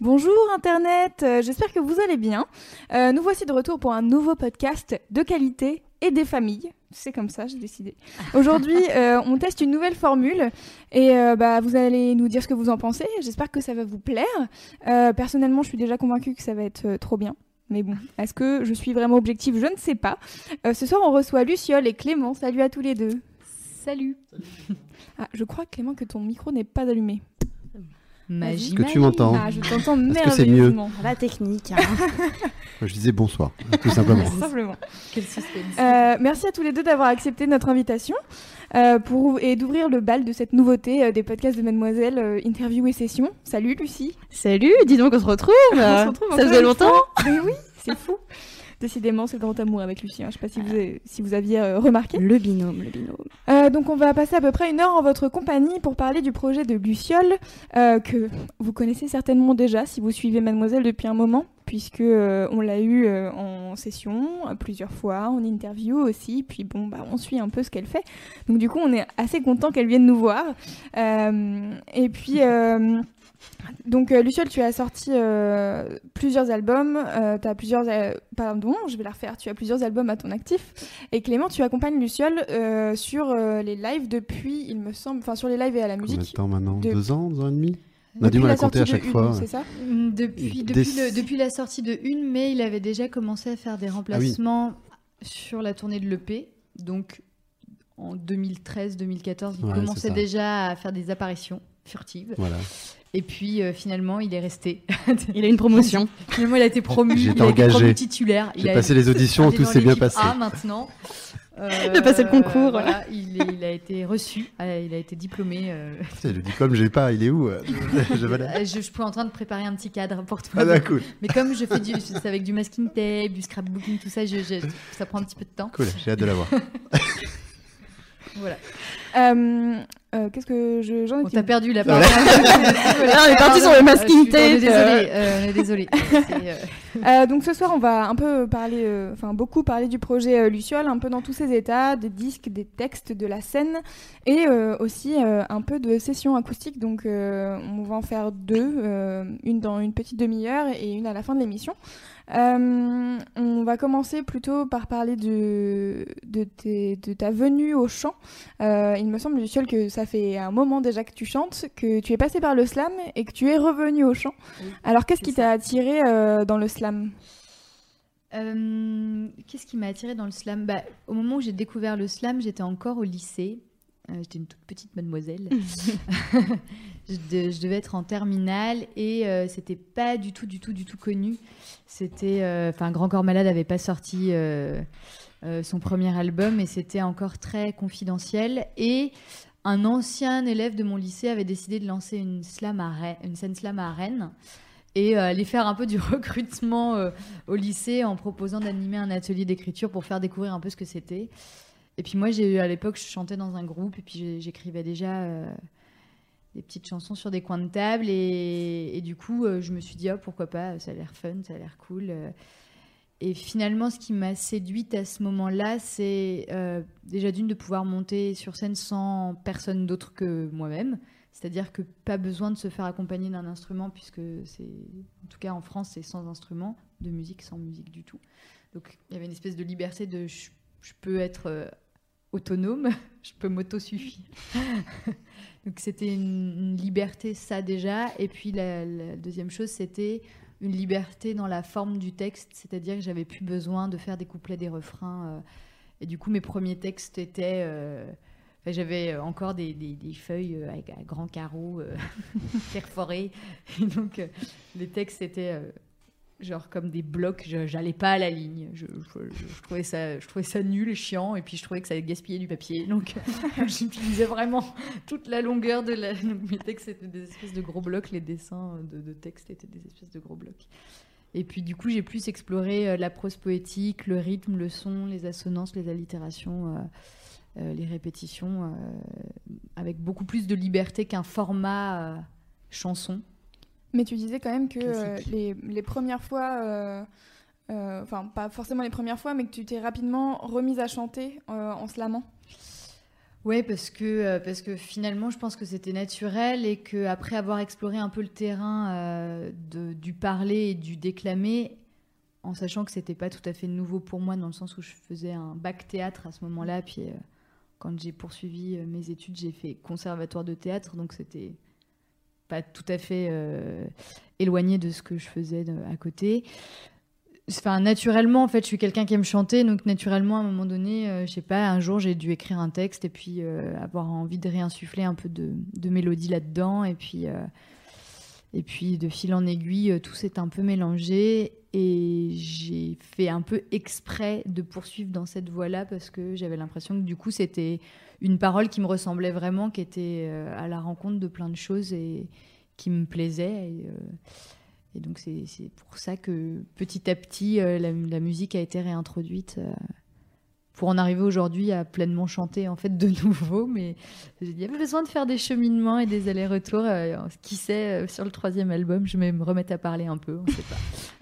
Bonjour Internet, euh, j'espère que vous allez bien. Euh, nous voici de retour pour un nouveau podcast de qualité et des familles. C'est comme ça, j'ai décidé. Aujourd'hui, euh, on teste une nouvelle formule et euh, bah, vous allez nous dire ce que vous en pensez. J'espère que ça va vous plaire. Euh, personnellement, je suis déjà convaincue que ça va être euh, trop bien. Mais bon, est-ce que je suis vraiment objective? Je ne sais pas. Euh, ce soir, on reçoit Luciole et Clément. Salut à tous les deux. Salut. Ah, je crois, Clément, que ton micro n'est pas allumé. Magie. que tu m'entends Ah, je t'entends Est-ce que c'est mieux merveilleusement. La technique. Je disais bonsoir, tout simplement. Simplement. Quel suspense. Euh, merci à tous les deux d'avoir accepté notre invitation euh, pour, et d'ouvrir le bal de cette nouveauté euh, des podcasts de Mademoiselle, euh, interview et session. Salut Lucie. Salut, dis donc on se retrouve. On se retrouve Ça faisait longtemps. Mais oui, c'est fou. Décidément, c'est le grand amour avec Lucie. hein. Je sais pas si vous, avez- si vous aviez euh, remarqué. Le binôme, le binôme. Euh, donc on va passer à peu près une heure en votre compagnie pour parler du projet de Luciole euh, que vous connaissez certainement déjà si vous suivez Mademoiselle depuis un moment puisque on l'a eu en session plusieurs fois, en interview aussi, puis bon bah on suit un peu ce qu'elle fait. Donc du coup on est assez content qu'elle vienne nous voir. Et puis donc euh, Luciole, tu as sorti euh, plusieurs albums, euh, tu as plusieurs euh, pardon, je vais la refaire, tu as plusieurs albums à ton actif et Clément, tu accompagnes Luciole euh, sur euh, les lives depuis, il me semble, enfin sur les lives et à la Combien de musique. temps maintenant? de- Deux ans, deux ans et demi? On a depuis du mal la à compter à sortie de chaque Une, fois. C'est ça? Mm, Depuis, Des- depuis, le- depuis la sortie de Une, mais il avait déjà commencé à faire Ah des remplacements sur la tournée de l'EP. Donc en 2013-2014, il Ouais, commençait ça. déjà à faire des apparitions furtives. Voilà. Et puis euh, finalement, il est resté. Il a une promotion. finalement, il a été promu. Été engagé. promu titulaire. Il J'ai a passé les auditions, tout s'est bien passé. A maintenant. Euh, Il a passé le concours. Voilà, il, est- il a été reçu, euh, il a été diplômé. euh, Putain, le diplôme, j'ai pas, il est où euh je, je suis en train de préparer un petit cadre pour toi. Ah, cool. Mais comme je fais du, c'est avec du masking tape, du scrapbooking, tout ça, je- je- ça prend un petit peu de temps. Cool, j'ai hâte de l'avoir. Voilà. Euh, euh, Qu'est-ce que je, j'en On étais t'a perdu la parole. Là, on est parti sur le masking On tape. désolé. euh, on est désolé. C'est, euh, Euh, donc ce soir, on va un peu parler, euh, enfin beaucoup parler du projet euh, Luciole, un peu dans tous ses états, des disques, des textes, de la scène, et euh, aussi euh, un peu de sessions acoustiques. Donc euh, on va en faire deux, euh, une dans une petite demi-heure et une à la fin de l'émission. Euh, on va commencer plutôt par parler de, de, tes- de ta venue au chant. Euh, il me semble, Luciole, que ça fait un moment déjà que tu chantes, que tu es passé par le slam et que tu es revenu au chant. Oui, Alors qu'est-ce qui t'a attiré euh, dans le slam? Qu'est-ce qui m'a attiré dans le slam? Bah, Au moment où j'ai découvert le slam, j'étais encore au lycée. J'étais une toute petite mademoiselle. je, de- je devais être en terminale et c'était pas du tout, du tout, du tout connu. C'était, euh, enfin, Grand Corps Malade n'avait pas sorti euh, euh, son premier album et c'était encore très confidentiel. Et un ancien élève de mon lycée avait décidé de lancer une slam à Rennes- une scène slam à Rennes et aller faire un peu du recrutement au lycée en proposant d'animer un atelier d'écriture pour faire découvrir un peu ce que c'était. Et puis moi, j'ai à l'époque, je chantais dans un groupe et puis j'écrivais déjà des petites chansons sur des coins de table et, du coup, euh, je me suis dit oh, pourquoi pas, ça a l'air fun, ça a l'air cool. euh. Et finalement, ce qui m'a séduite à ce moment-là, c'est euh, déjà d'une de pouvoir monter sur scène sans personne d'autre que moi-même. C'est-à-dire que pas besoin de se faire accompagner d'un instrument, puisque c'est, en tout cas en France, c'est sans instrument, de musique sans musique du tout. Donc il y avait une espèce de liberté de je, peux être euh, autonome, je peux m'auto-suffire. Donc c'était une, liberté, ça déjà. Et puis la, deuxième chose, c'était une liberté dans la forme du texte, c'est-à-dire que j'avais plus besoin de faire des couplets, des refrains. euh, et du coup, mes premiers textes étaient. euh, j'avais encore des, feuilles euh, à grands carreaux euh, perforés. Et donc, euh, les textes étaient euh, genre comme des blocs. J'allais pas à la ligne. Je, trouvais ça, je trouvais ça nul chiant. Et puis je trouvais que ça gaspillait du papier. Donc j'utilisais vraiment toute la longueur de la. mes textes étaient des espèces de gros blocs. Les dessins de, de textes étaient des espèces de gros blocs. Et puis du coup, j'ai plus exploré euh, la prose poétique, le rythme, le son, les assonances, les allitérations, euh, euh, les répétitions, avec beaucoup plus de liberté qu'un format chanson. Mais tu disais quand même que euh, les, les premières fois, euh, euh, enfin pas forcément les premières fois, mais que tu t'es rapidement remise à chanter en slamant. Ouais, parce que, parce que finalement, je pense que c'était naturel et que après avoir exploré un peu le terrain euh, de, du parler et du déclamer, en sachant que c'était pas tout à fait nouveau pour moi dans le sens où je faisais un bac théâtre à ce moment-là, puis euh, quand j'ai poursuivi mes études, j'ai fait conservatoire de théâtre, donc c'était pas tout à fait euh, éloigné de ce que je faisais à côté. Enfin, naturellement, en fait, je suis quelqu'un qui aime chanter, donc naturellement, à un moment donné, euh, je sais pas, un jour, j'ai dû écrire un texte et puis euh, avoir envie de réinsuffler un peu de, de mélodie là-dedans, et puis, euh, et puis de fil en aiguille, euh, tout s'est un peu mélangé, et j'ai fait un peu exprès de poursuivre dans cette voie-là parce que j'avais l'impression que du coup, c'était une parole qui me ressemblait vraiment, qui était euh, à la rencontre de plein de choses et qui me plaisait. Et, euh, donc c'est pour ça que petit à petit, euh, la, musique a été réintroduite pour en arriver aujourd'hui à pleinement chanter en fait de nouveau. Mais il y avait besoin de faire des cheminements et des allers-retours. qui sait, sur le troisième album, je vais me remettre à parler un peu, on sait pas.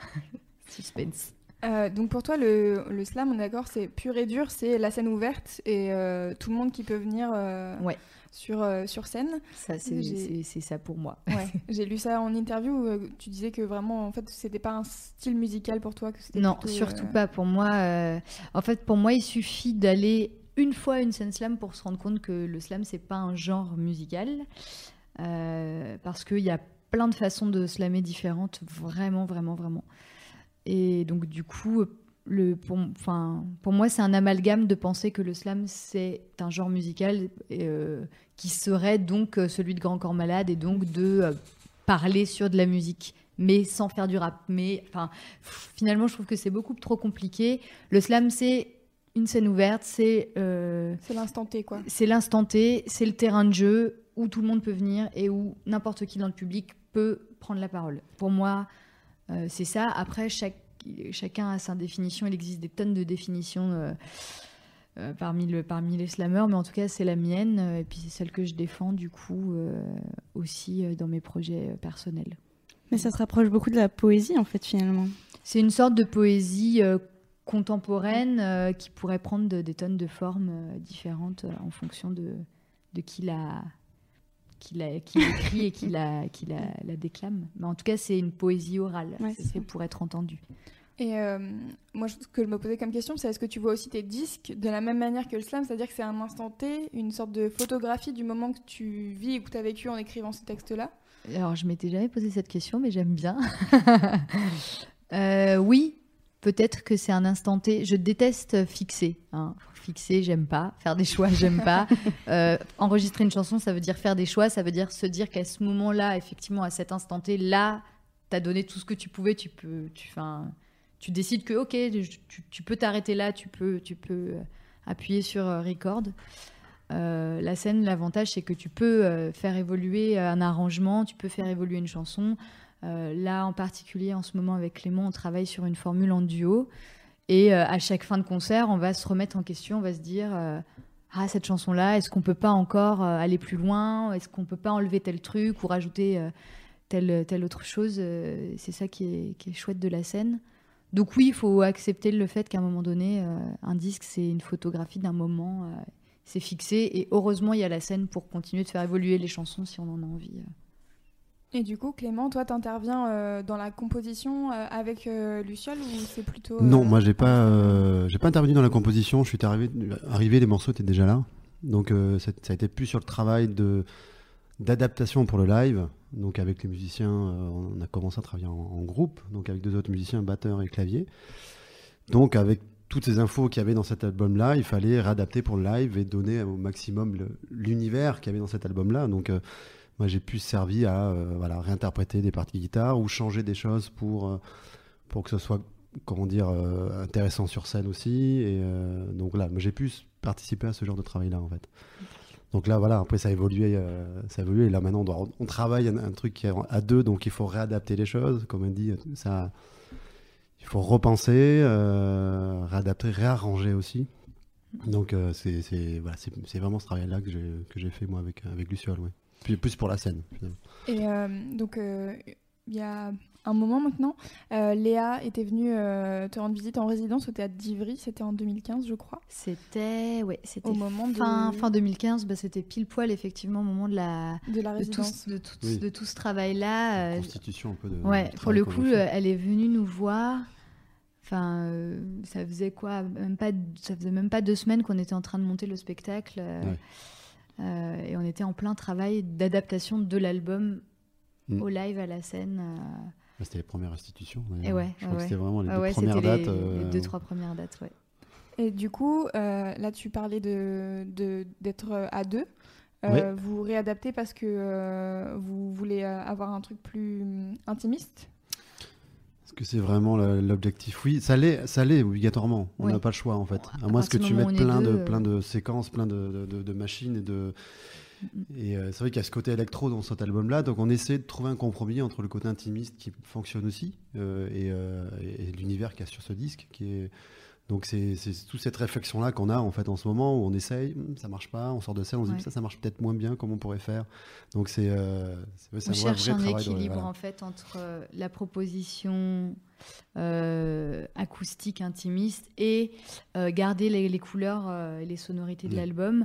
Suspense. Euh, donc pour toi, le, le slam, on est d'accord, c'est pur et dur, c'est la scène ouverte et euh, tout le monde qui peut venir euh, Ouais. sur, sur scène. Ça, c'est ça pour moi. Ouais. J'ai lu ça en interview où tu disais que vraiment, en fait, c'était pas un style musical pour toi. Que Non, plutôt, surtout pas. Pour moi, en fait, pour moi, il suffit d'aller une fois à une scène slam pour se rendre compte que le slam, c'est pas un genre musical. Parce qu'il y a plein de façons de slammer différentes, vraiment, vraiment, vraiment. Et donc, du coup, le, pour, enfin, pour moi, c'est un amalgame de penser que le slam, c'est un genre musical euh, qui serait donc euh, celui de Grand Corps Malade et donc de euh, parler sur de la musique, mais sans faire du rap. Mais enfin, finalement, je trouve que c'est beaucoup trop compliqué. Le slam, c'est une scène ouverte, c'est euh, C'est l'instant T, quoi. c'est l'instant T, c'est le terrain de jeu où tout le monde peut venir et où n'importe qui dans le public peut prendre la parole. Pour moi, euh, c'est ça. Après, chaque, chacun a sa définition. Il existe des tonnes de définitions euh, euh, parmi, le, parmi les slammeurs, mais en tout cas, c'est la mienne. Et puis, c'est celle que je défends, du coup, aussi dans mes projets personnels. Mais ça se rapproche beaucoup de la poésie, en fait, finalement. C'est une sorte de poésie contemporaine qui pourrait prendre de- des tonnes de formes différentes en fonction de, de qui la qui la- qui l'écrit et qui, la, qui la, la déclame. Mais en tout cas, c'est une poésie orale. Ouais, c'est fait pour être entendu. Et euh, moi, ce que je me posais comme question, c'est est-ce que tu vois aussi tes disques de la même manière que le slam, c'est-à-dire que c'est un instant T, une sorte de photographie du moment que tu vis et que tu as vécu en écrivant ce texte-là? Alors, je m'étais jamais posé cette question, mais j'aime bien. Euh, oui, peut-être que c'est un instant T. Je déteste fixer. hein. Fixer, j'aime pas. Faire des choix, j'aime pas. Euh, enregistrer une chanson, ça veut dire faire des choix. Ça veut dire se dire qu'à ce moment-là, effectivement, à cet instant T, là, t'as donné tout ce que tu pouvais. Tu peux, tu, tu décides que, ok, tu, tu peux t'arrêter là. Tu peux, tu peux euh, appuyer sur euh, record. Euh, la scène, l'avantage, c'est que tu peux faire évoluer un arrangement, tu peux faire évoluer une chanson. Euh, là, en particulier, en ce moment, avec Clément, on travaille sur une formule en duo. Et euh, à chaque fin de concert, on va se remettre en question, on va se dire euh, Ah, cette chanson-là, est-ce qu'on peut pas encore aller plus loin? Est-ce qu'on peut pas enlever tel truc ou rajouter telle, telle autre chose? C'est ça qui est, qui est chouette de la scène. Donc, oui, il faut accepter le fait qu'à un moment donné, un disque, c'est une photographie d'un moment. c'est fixé et heureusement il y a la scène pour continuer de faire évoluer les chansons si on en a envie. Et du coup, Clément, toi, t'interviens euh, dans la composition euh, avec euh, Luciole ou c'est plutôt... euh, Non, moi j'ai pas, euh, j'ai pas intervenu dans la composition. Je suis arrivé, arrivé les morceaux étaient déjà là. Donc euh, ça, ça a été plus sur le travail de d'adaptation pour le live. Donc avec les musiciens, euh, on a commencé à travailler en, en groupe, donc avec deux autres musiciens, batteur et clavier. Donc avec toutes ces infos qu'il y avait dans cet album-là, il fallait réadapter pour le live et donner au maximum l'univers qu'il y avait dans cet album-là. Donc euh, moi j'ai pu servir à euh, voilà, réinterpréter des parties guitare ou changer des choses pour, euh, pour que ce soit comment dire euh, intéressant sur scène aussi. Et donc là, j'ai pu participer à ce genre de travail-là en fait. Donc là, voilà, après ça a évolué, ça a évolué. Là maintenant, on, travaille un, un truc à deux, donc il faut réadapter les choses. Comme on dit, ça, il faut repenser, réadapter, réarranger aussi. Donc c'est voilà, vraiment ce travail-là que j'ai que j'ai fait moi avec avec ouais. Puis plus pour la scène. finalement. Et euh, donc, euh, il y a un moment maintenant, euh, Léa était venue euh, te rendre visite en résidence au théâtre d'Ivry. C'était en 2015, je crois. C'était ouais, c'était Au moment de- fin, fin 2015, bah, c'était pile poil effectivement au moment de la De la de tout, résidence. ce- de tout, Oui. de tout ce travail-là. Constitution un peu de. Ouais, pour le coup, elle est venue nous voir. Enfin, euh, ça faisait quoi? Même pas, Ça faisait même pas deux semaines qu'on était en train de monter le spectacle. euh, Ouais. Euh, et on était en plein travail d'adaptation de l'album Mm. au live à la scène. euh, Bah, C'était les premières institutions. Et ouais, je ouais, crois que c'était vraiment les ah deux ouais, premières dates. les, euh, les deux, trois premières dates, ouais. Et du coup, euh, là, tu parlais de de- d'être à deux. Euh, Ouais. Vous réadaptez parce que euh, vous voulez avoir un truc plus hum, intimiste? Que c'est vraiment l'objectif Oui, ça l'est, ça l'est obligatoirement. On n'a pas le choix en fait. À À moins que tu mettes plein de, euh, plein de séquences, plein de, de- machines et de. Et euh, c'est vrai qu'il y a ce côté électro dans cet album-là, donc on essaie de trouver un compromis entre le côté intimiste qui fonctionne aussi et, euh, et- et l'univers qu'il y a sur ce disque, qui est donc c'est toute cette réflexion-là qu'on a en fait en ce moment où on essaye, hum, ça marche pas, on sort de scène, on se Ouais. dit ça, ça marche peut-être moins bien, comment on pourrait faire? Donc c'est euh, On un vrai- cherche vrai un travail de- équilibre voilà. en fait entre euh, la proposition euh, acoustique intimiste et euh, garder les, les couleurs et les sonorités de l'album.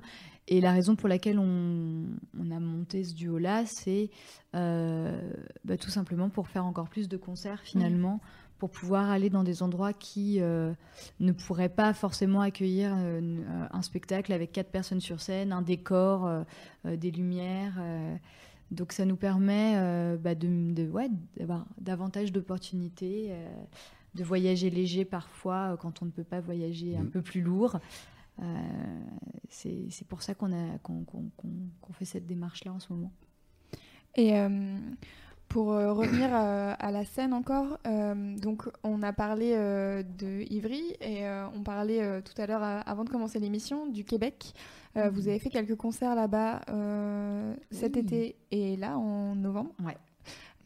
Et la raison pour laquelle on, on a monté ce duo-là, c'est bah, tout simplement pour faire encore plus de concerts finalement, pour pouvoir aller dans des endroits qui euh, ne pourraient pas forcément accueillir euh, euh, un spectacle avec quatre personnes sur scène, un décor, euh, des lumières. euh, donc ça nous permet euh, bah, de, de- ouais, d'avoir davantage d'opportunités, euh, de voyager léger parfois quand on ne peut pas voyager un Mhm. peu plus lourd. Euh, c'est c'est pour ça qu'on a qu'on qu'on- qu'on- qu'on fait cette démarche-là en ce moment. Et euh, pour euh, revenir à, à la scène encore, euh, donc on a parlé euh, de Ivry et euh, on parlait euh, tout à l'heure, euh, avant de commencer l'émission, du Québec. Euh, Vous avez fait quelques concerts là-bas euh, cet Oui. été et là en novembre. Ouais.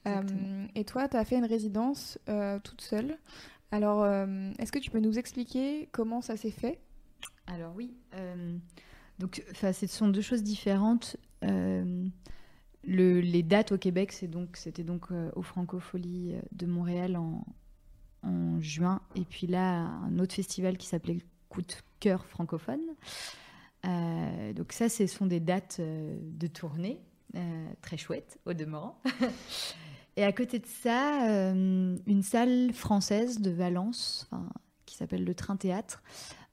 Euh, et toi, tu as fait une résidence euh, toute seule. Alors, euh, est-ce que tu peux nous expliquer comment ça s'est fait? Alors oui, euh, donc ce sont deux choses différentes. Le- les dates au Québec, c'était donc euh, au euh, de Montréal en, juin, et puis là un autre festival qui s'appelait Coup de cœur francophone. Euh, donc ça, ce sont des dates euh, de tournée très chouettes au demeurant. et à côté de ça, une salle française de Valence, qui s'appelle le Train Théâtre,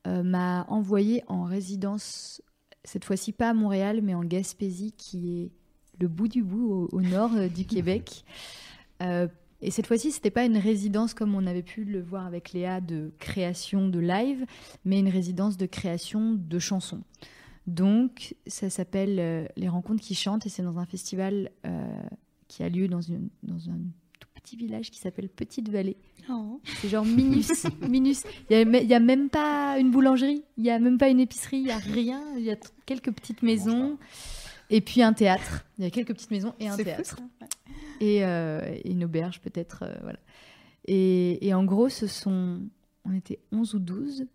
m'a envoyé en résidence, cette fois-ci pas à Montréal, mais en Gaspésie, qui est le bout du bout au, au nord euh, du Québec. Euh, et cette fois-ci, c'était pas une résidence comme on avait pu le voir avec Léa de création de live, mais une résidence de création de chansons. Donc, ça s'appelle euh, Les Rencontres qui chantent et c'est dans un festival euh, qui a lieu dans, une, dans un tout petit village qui s'appelle Petite Vallée. Oh. C'est genre minus, minus. Il n'y a, il y a même pas une boulangerie, il n'y a même pas une épicerie, il n'y a rien. Il y a quelques petites maisons et puis un théâtre. Il y a quelques petites maisons et un fou, théâtre. ça. Ouais. Et, euh, et une auberge peut-être. euh, voilà. Et, et en gros, ce sont, on était 11 ou 12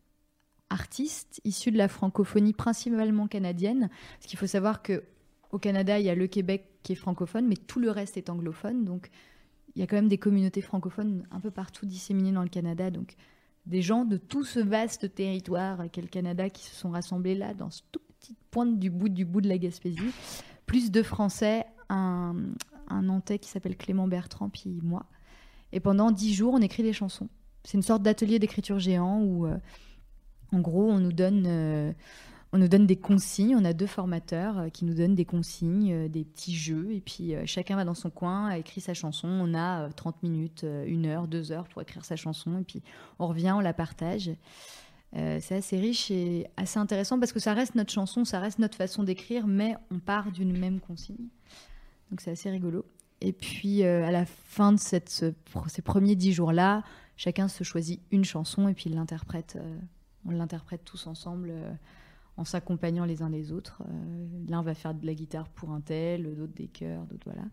artistes issus de la francophonie principalement canadienne. Parce qu'il faut savoir que au Canada, il y a le Québec qui est francophone, mais tout le reste est anglophone. Donc, il y a quand même des communautés francophones un peu partout disséminées dans le Canada. Donc, des gens de tout ce vaste territoire qu'est le Canada qui se sont rassemblés là, dans ce tout petit pointe du bout du bout de la Gaspésie, plus deux Français, un, un Nantais qui s'appelle Clément Bertrand, puis moi. Et pendant dix jours, on écrit des chansons. C'est une sorte d'atelier d'écriture géant où, euh, en gros, on nous donne, euh, on nous donne des consignes. On a deux formateurs euh, qui nous donnent des consignes, des petits jeux, et puis chacun va dans son coin, écrit sa chanson. On a euh, 30 minutes, une heure, deux heures pour écrire sa chanson, et puis on revient, on la partage. Euh, c'est assez riche et assez intéressant parce que ça reste notre chanson, ça reste notre façon d'écrire, mais on part d'une même consigne. Donc c'est assez rigolo. Et puis à la fin de ces premiers dix jours-là, chacun se choisit une chanson et puis l'interprète. on l'interprète tous ensemble en s'accompagnant les uns les autres. L'un va faire de la guitare pour un tel, d'autres des chœurs, d'autres voilà.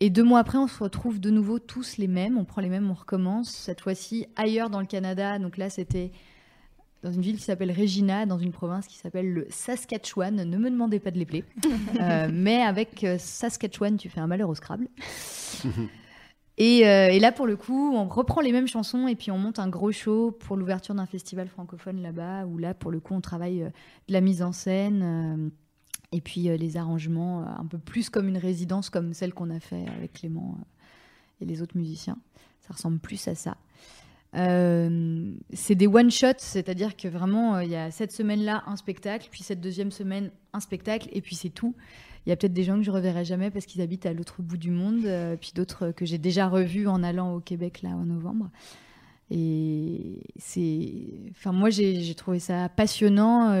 Et deux mois après, on se retrouve de nouveau tous les mêmes, on prend les mêmes, on recommence, cette fois-ci ailleurs dans le Canada. Donc là, c'était dans une ville qui s'appelle Regina, dans une province qui s'appelle le Saskatchewan. Ne me demandez pas de les plaire. Euh, mais avec euh, Saskatchewan, tu fais un malheur au Scrabble. Et, euh, et, là, pour le coup, on reprend les mêmes chansons et puis on monte un gros show pour l'ouverture d'un festival francophone là-bas, où là, pour le coup, on travaille de la mise en scène et puis les arrangements un peu plus comme une résidence, comme celle qu'on a fait avec Clément et les autres musiciens. Ça ressemble plus à ça. Euh, c'est des one-shots, c'est-à-dire que vraiment, euh, il y a cette semaine-là un spectacle, puis cette deuxième semaine un spectacle, et puis c'est tout. Il y a peut-être des gens que je reverrai jamais parce qu'ils habitent à l'autre bout du monde, euh, puis d'autres que j'ai déjà revus en allant au Québec là en novembre. Et c'est, enfin moi j'ai trouvé ça passionnant.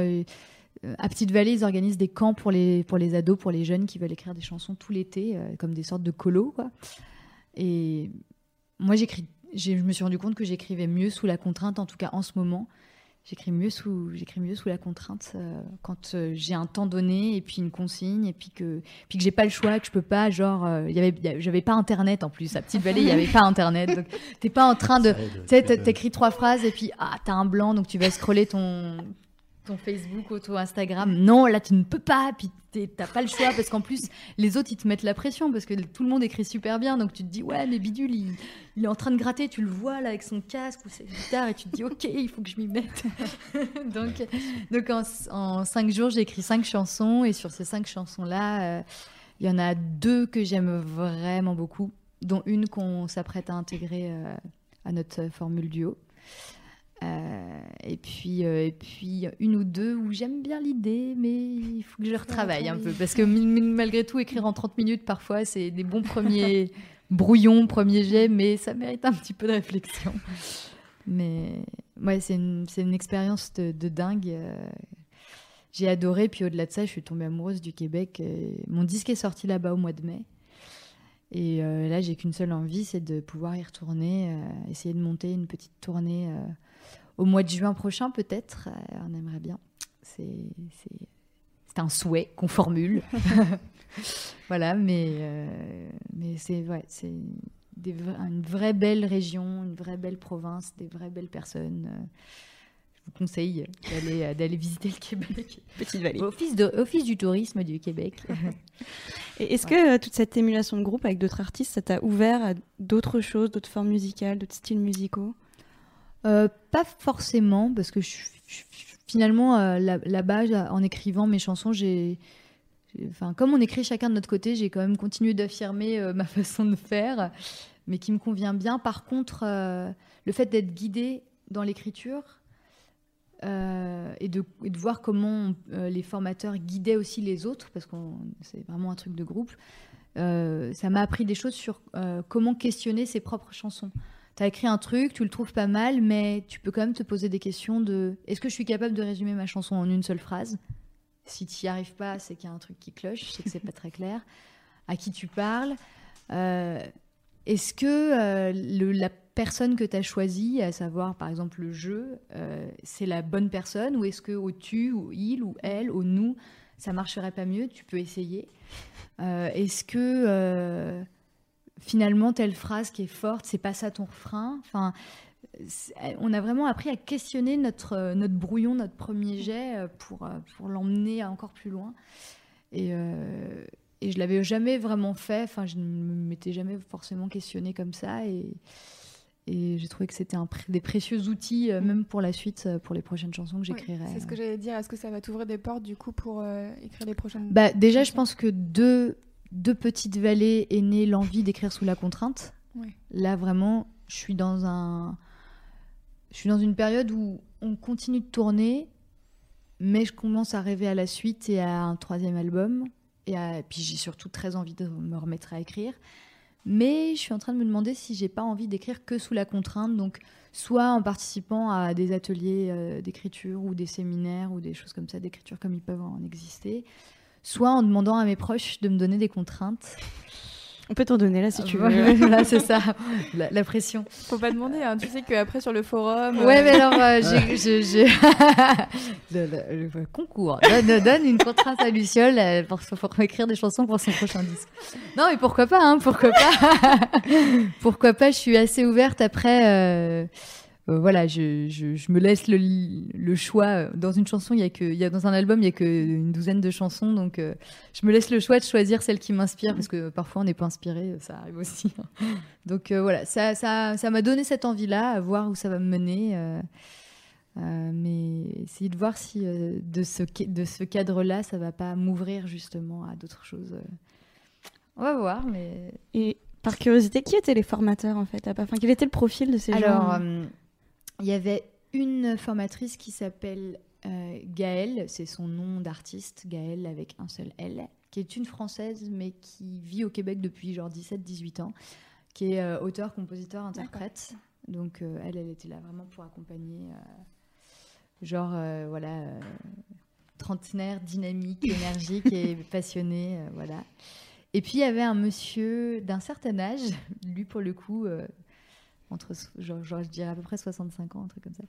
À Petite Vallée, ils organisent des camps pour les pour les ados, pour les jeunes qui veulent écrire des chansons tout l'été, comme des sortes de colos quoi. Et moi j'écris je me suis rendu compte que j'écrivais mieux sous la contrainte, en tout cas en ce moment. J'écris mieux sous, j'écris mieux sous la contrainte euh, quand euh, j'ai un temps donné et puis une consigne et puis que, puis que j'ai pas le choix, que je peux pas, genre, euh, il y avait, j'avais pas internet en plus à Petite Vallée, il y avait pas internet, donc t'es pas en train de, tu sais, t'écris trois phrases et puis ah t'as un blanc donc tu vas scroller ton ton Facebook ou ton Instagram. Non, là, tu ne peux pas. Puis t'as pas le choix parce qu'en plus, les autres, ils te mettent la pression parce que tout le monde écrit super bien. Donc tu te dis, ouais, mais Bidule, il, est en train de gratter. Tu le vois là avec son casque ou sa guitare et tu te dis, ok, il faut que je m'y mette. donc, donc en, cinq jours, j'ai écrit cinq chansons et sur ces cinq chansons-là, euh, il y en a deux que j'aime vraiment beaucoup, dont une qu'on s'apprête à intégrer euh, à notre formule duo. Euh, et, puis, euh, et puis une ou deux où j'aime bien l'idée, mais il faut que je retravaille un peu. Parce que malgré tout, écrire en 30 minutes, parfois, c'est des bons premiers brouillons, premiers jets, mais ça mérite un petit peu de réflexion. Mais ouais, c'est une, une, expérience de, dingue. Euh, j'ai adoré, puis au-delà de ça, je suis tombée amoureuse du Québec. Mon disque est sorti là-bas au mois de mai. Et là, j'ai qu'une seule envie, c'est de pouvoir y retourner, essayer de monter une petite tournée au mois de juin prochain, peut-être. Euh, on aimerait bien. C'est un souhait qu'on formule. voilà, mais, euh, mais c'est ouais, une vraie belle région, une vraie belle province, des vraies belles personnes. Euh, je vous conseille d'aller visiter le Québec. Petite vallée. Office, de, office du tourisme du Québec. Est-ce que toute cette émulation de groupe avec d'autres artistes, ça t'a ouvert à d'autres choses, d'autres formes musicales, d'autres styles musicaux? Euh, pas forcément, parce que finalement, euh, là-bas, en écrivant mes chansons, j'ai. Enfin, comme on écrit chacun de notre côté, j'ai quand même continué d'affirmer euh, ma façon de faire, mais qui me convient bien. Par contre, le fait d'être guidé dans l'écriture et de, voir comment les formateurs guidaient aussi les autres, parce que c'est vraiment un truc de groupe, ça m'a appris des choses sur comment questionner ses propres chansons tu as écrit un truc, tu le trouves pas mal, mais tu peux quand même te poser des questions de est-ce que je suis capable de résumer ma chanson en une seule phrase? Si tu n'y arrives pas, c'est qu'il y a un truc qui cloche, c'est que c'est pas très clair. À qui tu parles? Euh, Est-ce que euh, la personne que tu as choisie, à savoir par exemple le jeu, euh, c'est la bonne personne? Ou est-ce que au tu, ou il, ou elle, au nous, ça marcherait pas mieux? Tu peux essayer. est-ce que finalement telle phrase qui est forte, c'est pas ça ton refrain. Enfin, on a vraiment appris à questionner notre, notre brouillon, notre premier jet euh, pour, euh, pour l'emmener encore plus loin. Et, euh, et je l'avais jamais vraiment fait. Enfin, je ne m'étais jamais forcément questionné comme ça. Et, et j'ai trouvé que c'était des précieux outils, mm. même pour la suite, pour les prochaines chansons que j'écrirai. c'est ce que j'allais dire. Est-ce que ça va t'ouvrir des portes, du coup, pour écrire les prochaines bah, Déjà, je pense que deux, de Petite Vallée est née l'envie d'écrire sous la contrainte. Là, vraiment, je suis dans un. Je suis dans une période où on continue de tourner, mais je commence à rêver à la suite et à un troisième album. Et puis j'ai surtout très envie de me remettre à écrire. Mais je suis en train de me demander si j'ai pas envie d'écrire que sous la contrainte, donc soit en participant à des ateliers euh, d'écriture ou des séminaires ou des choses comme ça d'écriture comme ils peuvent en exister, soit en demandant à mes proches de me donner des contraintes. On peut t'en donner là si tu veux. Voilà, c'est ça, la, la pression. Faut pas demander, hein. tu sais qu'après sur le forum. Ouais, euh, mais alors, euh, j'ai- j'ai- j'ai- le, le- le concours donne, donne une contrainte à Luciole euh, pour, pour écrire des chansons pour son prochain disque. Non, mais pourquoi pas, hein, pourquoi pas Pourquoi pas, je suis assez ouverte après. Euh, voilà, je, je, je me laisse le, le choix. Dans une chanson, il y a que, il y a dans un album, il y a que une douzaine de chansons, donc euh, je me laisse le choix de choisir celle qui m'inspire, parce que parfois on n'est pas inspiré, ça arrive aussi. Donc euh, voilà, ça, ça, ça m'a donné cette envie-là, à voir où ça va me mener. mais essayer de voir si de ce, de ce cadre-là, ça va pas m'ouvrir justement à d'autres choses. On va voir, mais Et par curiosité, qui étaient les formateurs en fait là-bas Enfin, quel était le profil de ces Alors, gens il y avait une formatrice qui s'appelle euh, Gaëlle, c'est son nom d'artiste, Gaëlle avec un seul L, qui est une Française, mais qui vit au Québec depuis genre 17-18 ans, qui est euh, auteur, compositeur, interprète. Donc, euh, elle, elle était là vraiment pour accompagner, euh, genre, voilà, trentenaire, dynamique, énergique et passionné, euh, voilà. Et puis, il y avait un monsieur d'un certain âge, lui, pour le coup, entre, genre, genre, je dirais à peu près 65 ans, un truc comme ça.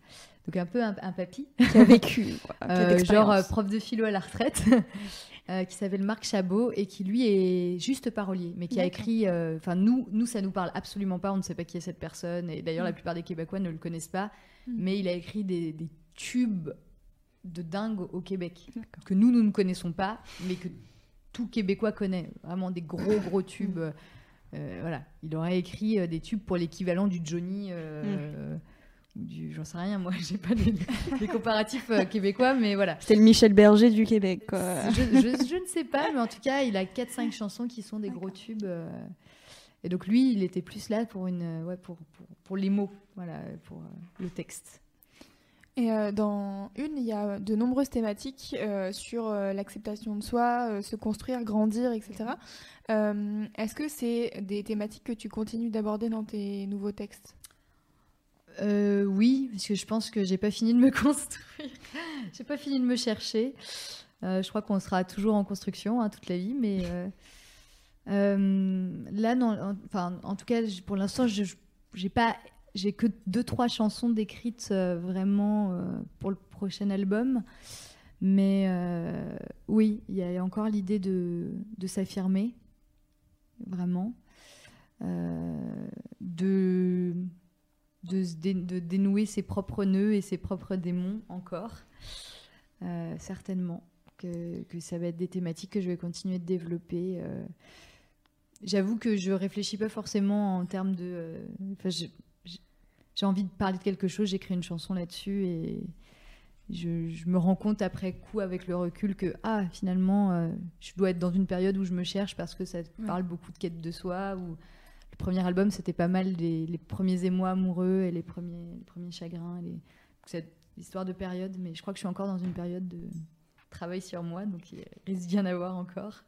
Donc, un peu un, un papy. qui a vécu Euh, genre euh, prof de philo à la retraite, euh, qui s'appelle Marc Chabot et qui lui est juste parolier, mais qui a écrit. euh, Enfin, nous, nous, ça nous parle absolument pas. On ne sait pas qui est cette personne et d'ailleurs, la Mm. plupart des Québécois ne le connaissent pas. Mm. Mais il a écrit des, des tubes de dingue au Québec que nous, nous ne connaissons pas, mais que tout Québécois connaît. Vraiment des gros, gros tubes. Euh, voilà, il aurait écrit euh, des tubes pour l'équivalent du Johnny. euh, ou du, j'en sais rien, moi, j'ai pas des, des comparatifs euh, québécois, mais voilà. C'était le Michel Berger du Québec quoi. Je, je- je ne sais pas, mais en tout cas, il a 4-5 chansons qui sont des gros tubes. et donc, lui, il était plus là pour, une, ouais, pour, pour, pour les mots, voilà, pour le texte. Et euh, dans une, il y a de nombreuses thématiques euh, sur euh, l'acceptation de soi, se construire, grandir, etc. Est-ce que c'est des thématiques que tu continues d'aborder dans tes nouveaux textes? Oui, parce que je pense que j'ai pas fini de me construire. j'ai pas fini de me chercher. Je crois qu'on sera toujours en construction hein, toute la vie, mais là, enfin, en tout cas, pour l'instant, je j'ai pas, j'ai que deux trois chansons décrites euh, vraiment euh, pour le prochain album. Mais euh, oui, il y a encore l'idée de, de s'affirmer, vraiment, de de, dénouer ses propres nœuds et ses propres démons encore. Certainement que, que ça va être des thématiques que je vais continuer de développer. J'avoue que je réfléchis pas forcément en termes de. J'ai envie de parler de quelque chose, j'écris une chanson là-dessus et je, je me rends compte après coup, avec le recul, que ah, finalement, euh, je dois être dans une période où je me cherche parce que ça parle beaucoup de quête de soi. Ou le premier album, c'était pas mal les, les premiers émois amoureux et les premiers, les premiers chagrins. Les... C'est l'histoire de période, mais je crois que je suis encore dans une période de travail sur moi, donc il risque d'y en avoir encore.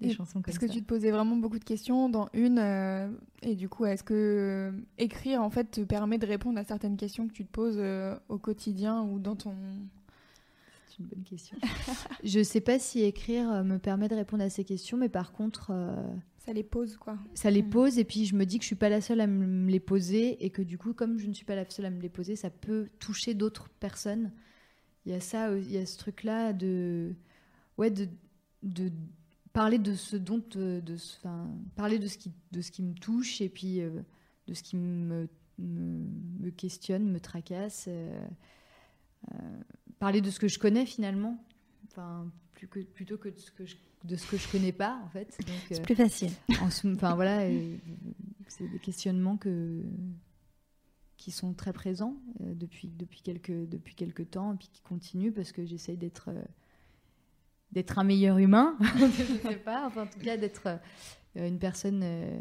Des Et chansons comme Parce que tu te posais vraiment beaucoup de questions dans une, euh, et du coup, est-ce que euh, écrire en fait te permet de répondre à certaines questions que tu te poses euh, au quotidien ou dans ton C'est une bonne question. je sais pas si écrire me permet de répondre à ces questions, mais par contre, euh, ça les pose quoi ça les Mm. pose et puis je me dis que je suis pas la seule à me les poser et que du coup, comme je ne suis pas la seule à me les poser, ça peut toucher d'autres personnes. Il y a ça, il y a ce truc-là de, ouais, de, de parler de ce dont, euh, de, enfin, parler de ce qui, de ce qui me touche et puis euh, de ce qui me, me, me questionne, me tracasse. euh, euh, parler de ce que je connais finalement, enfin, plus que, plutôt que de ce que je, de ce que je connais pas en fait. C'est plus facile. Enfin voilà, c'est des questionnements que, qui sont très présents depuis, depuis, quelques, depuis quelques temps et puis qui continuent parce que j'essaye d'être d'être un meilleur humain, je sais pas, enfin en tout cas d'être euh, une personne euh,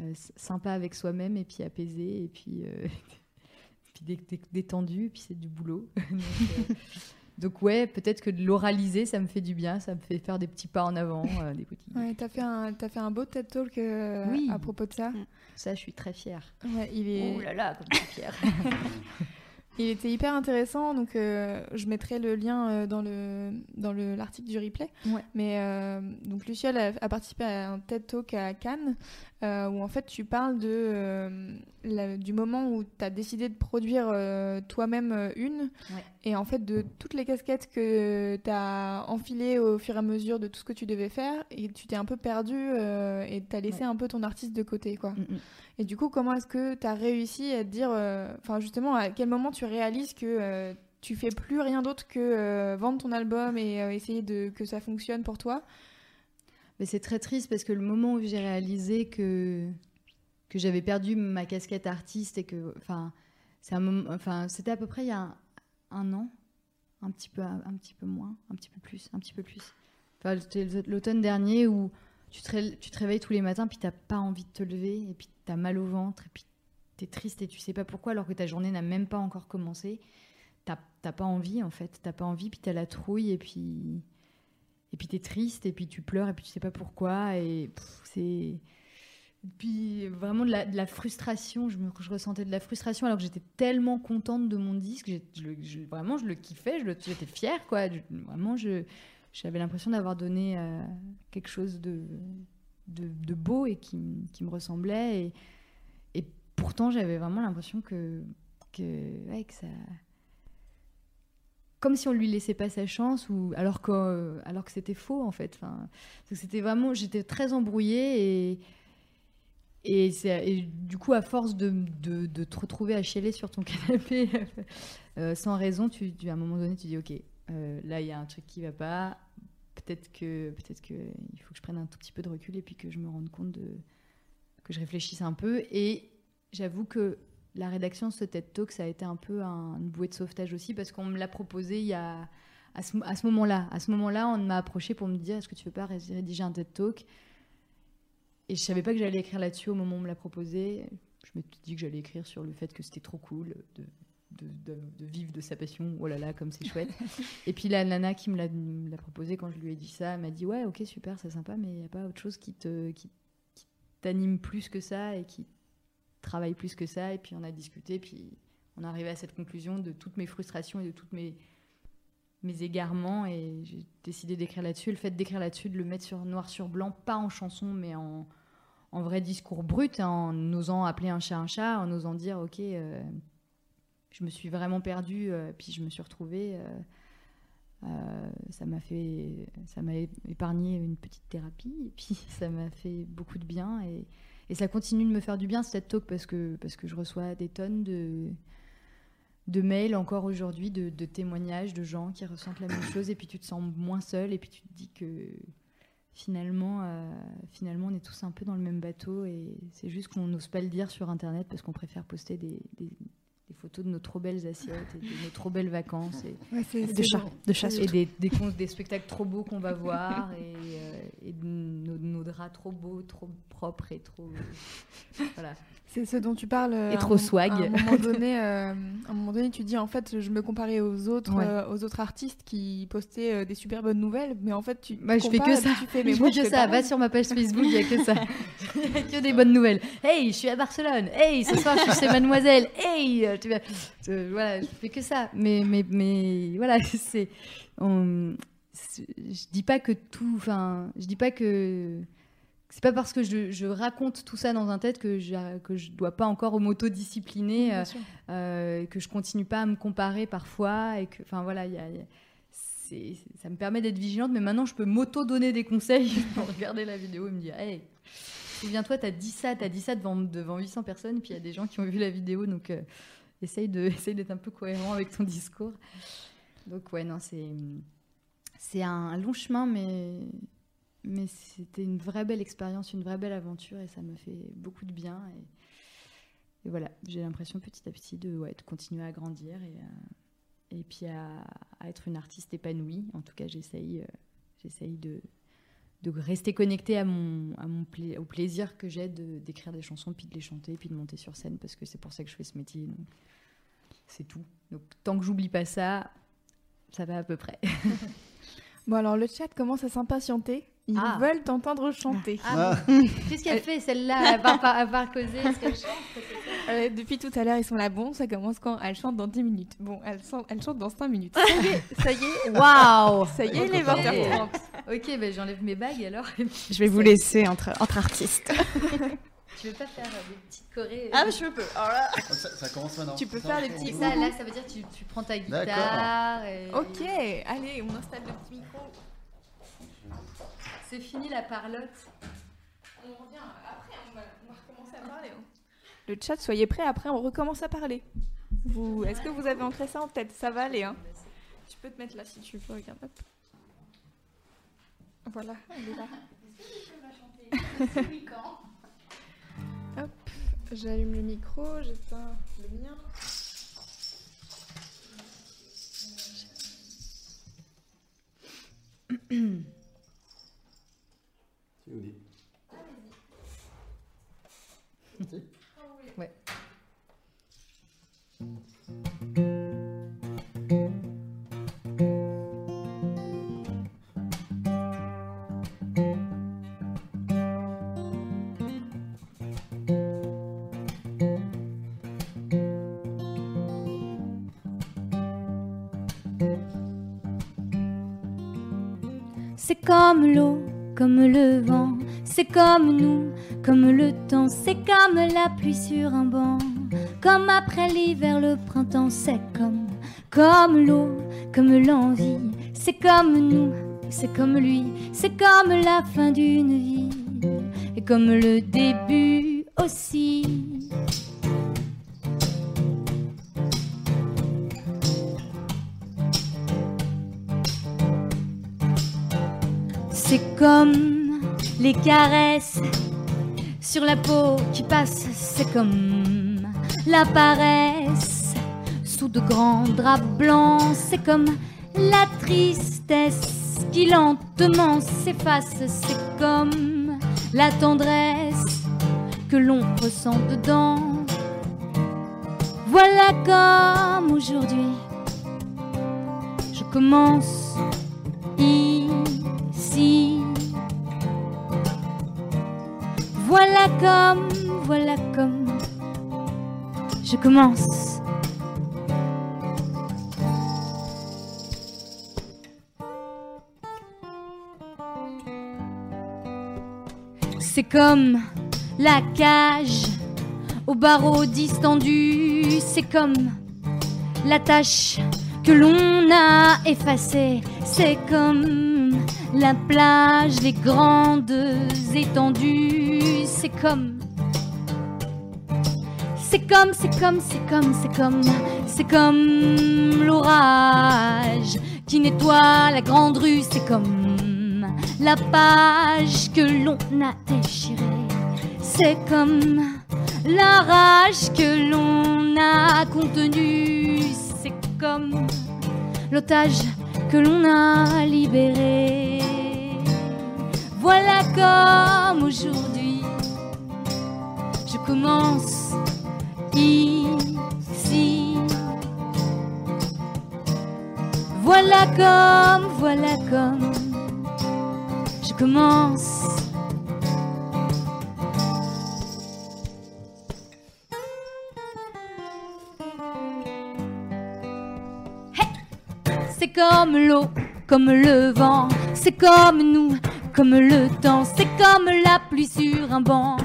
euh, sympa avec soi-même et puis apaisée et puis, puis dé- dé- détendue et puis c'est du boulot. Donc, donc ouais, peut-être que de l'oraliser, ça me fait du bien, ça me fait faire des petits pas en avant, euh, des petits... Ouais, t'as fait un t'as fait un beau TED Talk euh, Oui. à propos de ça. Ça, je suis très fière. Ouais, il est Oh là là, comme je suis fière. Il était hyper intéressant, donc euh, je mettrai le lien euh, dans le dans le l'article du replay. Ouais. Mais euh, donc Luciole a, a participé à un TED Talk à Cannes euh, où en fait tu parles de la- du moment où tu as décidé de produire toi-même une Ouais. et en fait de toutes les casquettes que tu as enfilées au fur et à mesure de tout ce que tu devais faire et tu t'es un peu perdu et tu as laissé Ouais. un peu ton artiste de côté quoi. Mm, mm. Et du coup, comment est-ce que tu as réussi à te dire, euh, enfin justement, à quel moment tu réalises que euh, tu fais plus rien d'autre que euh, vendre ton album et essayer de que ça fonctionne pour toi? Mais c'est très triste parce que le moment où j'ai réalisé que, que j'avais perdu ma casquette artiste et que. Enfin, c'était à peu près il y a un, an. Un petit, peu, un petit peu moins, un petit peu plus, un petit peu plus. Enfin, l'automne dernier où tu te, tu te réveilles tous les matins, puis t'as pas envie de te lever, et puis t'as mal au ventre, et puis t'es triste et tu sais pas pourquoi, alors que ta journée n'a même pas encore commencé. T'as pas envie, en fait. T'as pas envie, puis t'as la trouille, et puis. Et puis t'es triste, et puis tu pleures, et puis tu sais pas pourquoi, et c'est. Puis vraiment de la, de la frustration, je, ressentais de la frustration alors que j'étais tellement contente de mon disque, je vraiment je le kiffais, j'étais fière quoi, vraiment j'avais l'impression d'avoir donné euh, quelque chose de, de, beau et qui, me ressemblait, et, pourtant j'avais vraiment l'impression que, que, que ça, comme si on lui laissait pas sa chance ou alors que alors que c'était faux en fait. Enfin c'était vraiment j'étais très embrouillée et et, du coup à force de, de, de te retrouver à chialer sur ton canapé euh, sans raison tu, tu- à un moment donné tu dis ok euh, là il y a un truc qui va pas peut-être que peut-être que il faut que je prenne un tout petit peu de recul et puis que je me rende compte de que je réfléchisse un peu et j'avoue que la rédaction de ce TED Talk, ça a été un peu un, une bouée de sauvetage aussi parce qu'on me l'a proposé il y a, à ce, moment-là. À ce moment-là, on m'a approché pour me dire est-ce que tu veux pas ré- rédiger un TED Talk? Et je savais pas que j'allais écrire là-dessus au moment où on me l'a proposé. Je me suis dit que j'allais écrire sur le fait que c'était trop cool de, vivre de sa passion. Oh là là, comme c'est chouette. Et puis la nana qui me l'a- proposé quand je lui ai dit ça, m'a dit ouais, ok, super, c'est sympa, mais il n'y a pas autre chose qui te qui, qui t'anime plus que ça et qui travaille plus que ça. Et puis on a discuté, puis on est arrivé à cette conclusion de toutes mes frustrations et de toutes mes, mes égarements. Et j'ai décidé d'écrire là-dessus. Le fait d'écrire là-dessus, de le mettre sur noir sur blanc, pas en chanson, mais en, en vrai discours brut, hein, en osant appeler un chat un chat, en osant dire ok, euh, je me suis vraiment perdue, euh, puis je me suis retrouvée. euh, euh, ça m'a fait, ça m'a épargné une petite thérapie et puis ça m'a fait beaucoup de bien et, et ça continue de me faire du bien cette talk parce que parce que je reçois des tonnes de de mails encore aujourd'hui de, de témoignages de gens qui ressentent la même chose et puis tu te sens moins seul et puis tu te dis que finalement euh, finalement on est tous un peu dans le même bateau et c'est juste qu'on n'ose pas le dire sur internet parce qu'on préfère poster des, des- des photos de nos trop belles assiettes et de nos trop belles vacances et, De chat, de chat et des, des, spectacles trop beaux qu'on va voir et, euh, et de nos, nos draps trop beaux, trop propres et trop. Voilà. C'est ce dont tu parles. euh, Et trop un- swag. À un moment donné, euh, à un moment donné, tu dis en fait, je me comparais aux autres, Ouais. euh, aux autres artistes qui postaient euh, des super bonnes nouvelles, mais en fait, tu. Bah, je fais que ça. Tu fais, mais je moi, fais que fais ça. Va sur ma page Facebook, il n'y a que ça. Il n'y a que des bonnes nouvelles. Hey, je suis à Barcelone. Hey, ce soir, je suis chez Mademoiselle. Hey, tu voilà, je fais que ça. Mais, mais, mais voilà, c'est. on- Je dis pas que tout. Enfin, je dis pas que. C'est pas parce que je, je raconte tout ça dans un tête que je, que je dois pas encore m'autodiscipliner. Euh, euh, que je continue pas à me comparer parfois et que enfin voilà il y a- il y a- c'est- ça me permet d'être vigilante mais maintenant je peux m'auto donner des conseils pour regarder la vidéo et me dire hey souviens-toi t'as dit ça t'as dit ça devant devant 800 personnes et puis il y a des gens qui ont vu la vidéo donc euh, essaye de essaye d'être un peu cohérent avec ton discours donc ouais non c'est c'est un long chemin mais mais c'était une vraie belle expérience une vraie belle aventure et ça me fait beaucoup de bien et voilà, j'ai l'impression petit à petit de, continuer à grandir et, euh, puis à, être une artiste épanouie. En tout cas, j'essaye, euh, j'essaye de, rester connectée à mon, au plaisir que j'ai d'écrire des chansons, puis de les chanter, puis de monter sur scène, parce que c'est pour ça que je fais ce métier. C'est tout. Donc tant que j'oublie pas ça, ça va à peu près. Bon, alors le chat commence à s'impatienter. Ils Ah. veulent t'entendre chanter. Ah, Ah. Qu'est-ce qu'elle fait celle-là? À part, à part causer Est-ce qu'elle chante Euh, depuis tout à l'heure, ils sont là. Bon, ça commence quand? Elle chante dans 10 minutes. Bon, elle, chante- elle chante dans 5 minutes. Ça y est, ça y est, Waouh ça y est, les Ok. 20h30. Ok, bah, j'enlève mes bagues alors. Je vais vous laisser entre, entre artistes. Tu veux pas faire euh, des petites chorés Ah, je peux. Ça, ça commence maintenant. Tu peux faire des Et petits ça, là, ça veut dire que tu, tu prends ta guitare. D'accord. et- Ok, allez, on installe le petit micro. C'est fini la parlotte. On revient après, on va, on va recommencer à parler. hein. Le chat, soyez prêts, après on recommence à parler. Vous, Est-ce que vous avez ancré ça en tête? Ça va aller. Hein. Tu peux te mettre là si tu veux, regarde. Hop. Voilà, elle est là. Hop, j'allume le micro, j'éteins le mien. C'est comme l'eau, comme le vent, c'est comme nous, comme le temps, c'est comme la pluie sur un banc, comme après l'hiver, le printemps, c'est comme, comme l'eau, comme l'envie, c'est comme nous, c'est comme lui, c'est comme la fin d'une vie, et comme le début aussi. C'est comme les caresses sur la peau qui passe, c'est comme la paresse sous de grands draps blancs, c'est comme la tristesse qui lentement s'efface, c'est comme la tendresse que l'on ressent dedans. Voilà comme aujourd'hui, je commence ici. Voilà comme, voilà comme je commence. C'est comme la cage aux barreaux distendus, c'est comme la tâche que l'on a effacée, c'est comme la plage, les grandes étendues, c'est comme c'est comme, c'est comme, c'est comme, c'est comme, c'est comme l'orage qui nettoie la grande rue, c'est comme la page que l'on a déchirée, c'est comme la rage que l'on a contenue, c'est comme l'otage que l'on a libéré. Voilà comme aujourd'hui commence ici. Voilà comme, voilà comme je commence. C'est comme l'eau, comme le vent, c'est comme nous, comme le temps, c'est comme la pluie sur un banc,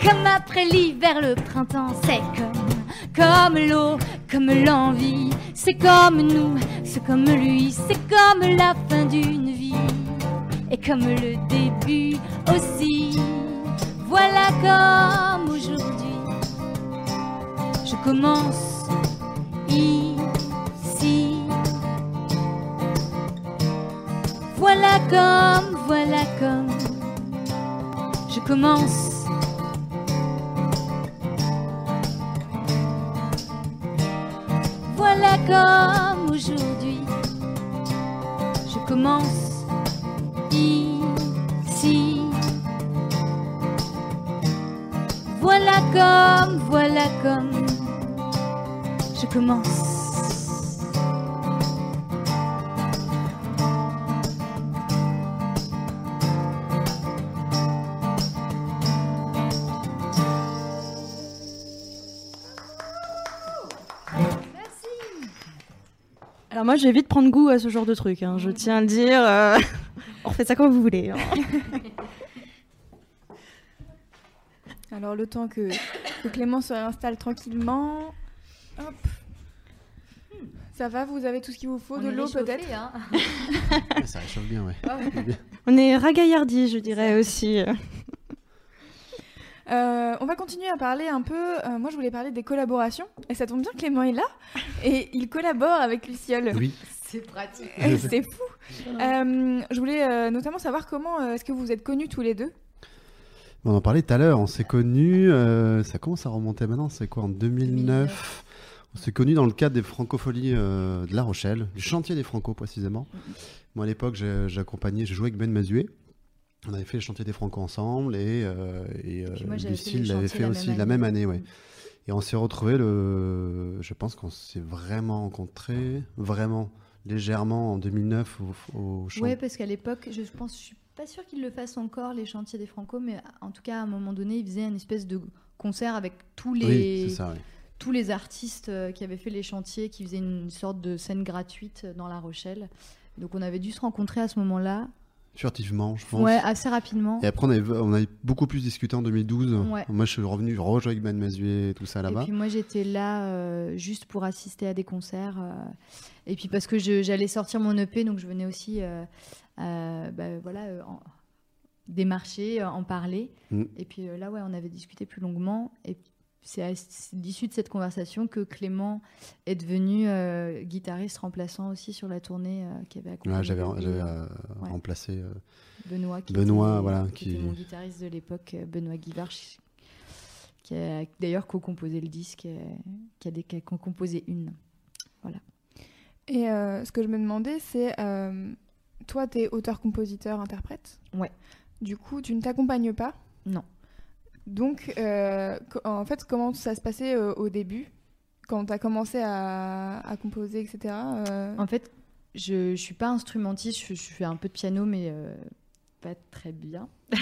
comme après l'hiver, le printemps, c'est comme, comme l'eau, comme l'envie, c'est comme nous, c'est comme lui, c'est comme la fin d'une vie, et comme le début aussi. Voilà comme aujourd'hui, je commence ici. Voilà comme, voilà comme je commence. Comme aujourd'hui je commence ici. Voilà comme, voilà comme je commence. Moi, j'ai vite prendre goût à ce genre de truc. hein, Je tiens à le dire. euh, On refait ça comme vous voulez. hein. Alors le temps que, que Clément se réinstalle tranquillement. Hop. Ça va, vous avez tout ce qu'il vous faut, On de l'eau peut-être hein. Ça réchauffe bien, ouais. On est ragaillardi, je dirais aussi. Euh, on va continuer à parler un peu. euh, moi, je voulais parler des collaborations. Et ça tombe bien, Clément est là. Et il collabore avec Luciole. Oui. C'est pratique. C'est fou. Euh, je voulais euh, notamment savoir comment euh, est-ce que vous êtes connus tous les deux? On en parlait tout à l'heure, on s'est connus, euh, ça commence à remonter maintenant, c'est quoi, en 2009, 2009. On s'est connus dans le cadre des francopholies euh, de La Rochelle, du chantier des Franco précisément. Moi à l'époque, j'accompagnais, je jouais avec Ben Mazué. On avait fait le chantier des Franco ensemble et, euh, et euh, moi, Lucille l'avait fait la aussi la même année. Ouais. Et on s'est retrouvés, le... je pense qu'on s'est vraiment rencontrés, vraiment légèrement en 2009 au, au chantier. Ouais, parce qu'à l'époque, je pense, je suis pas sûre qu'ils le fassent encore les chantiers des Franco, mais en tout cas à un moment donné, ils faisaient une espèce de concert avec tous les Oui, ça. tous les artistes euh, qui avaient fait les chantiers, qui faisaient une sorte de scène gratuite dans La Rochelle. Donc on avait dû se rencontrer à ce moment-là, Furtivement, je pense. ouais, assez rapidement. Et après, on avait, on avait beaucoup plus discuté en 2012. Ouais. Moi, je suis revenu rejouer avec Ben Mazué et tout ça Et là-bas. puis moi j'étais là euh, juste pour assister à des concerts. euh, et puis parce que j'allais sortir mon EP, donc je venais aussi euh, bah, voilà, en- démarcher, en parler. Mm. Et puis là, ouais, on avait discuté plus longuement. Et c'est à l'issue de cette conversation que Clément est devenu euh, guitariste remplaçant aussi sur la tournée euh, qui avait accompagné Ouais, j'avais euh, Ouais. remplacé. euh, Benoît, qui Benoît, était, voilà, qui qui- était mon guitariste de l'époque, Benoît Guivard, qui a d'ailleurs co-composé le disque, qui a, des, qui a co-composé une. Et euh, ce que je me demandais, c'est euh, toi, t'es auteur, compositeur, interprète? Ouais. Du coup, tu ne t'accompagnes pas? Non. Donc, euh, en fait, comment ça se passait euh, au début, quand tu as commencé à, composer, etc. euh, En fait, je, je suis pas instrumentiste, je, je fais un peu de piano, mais pas très bien.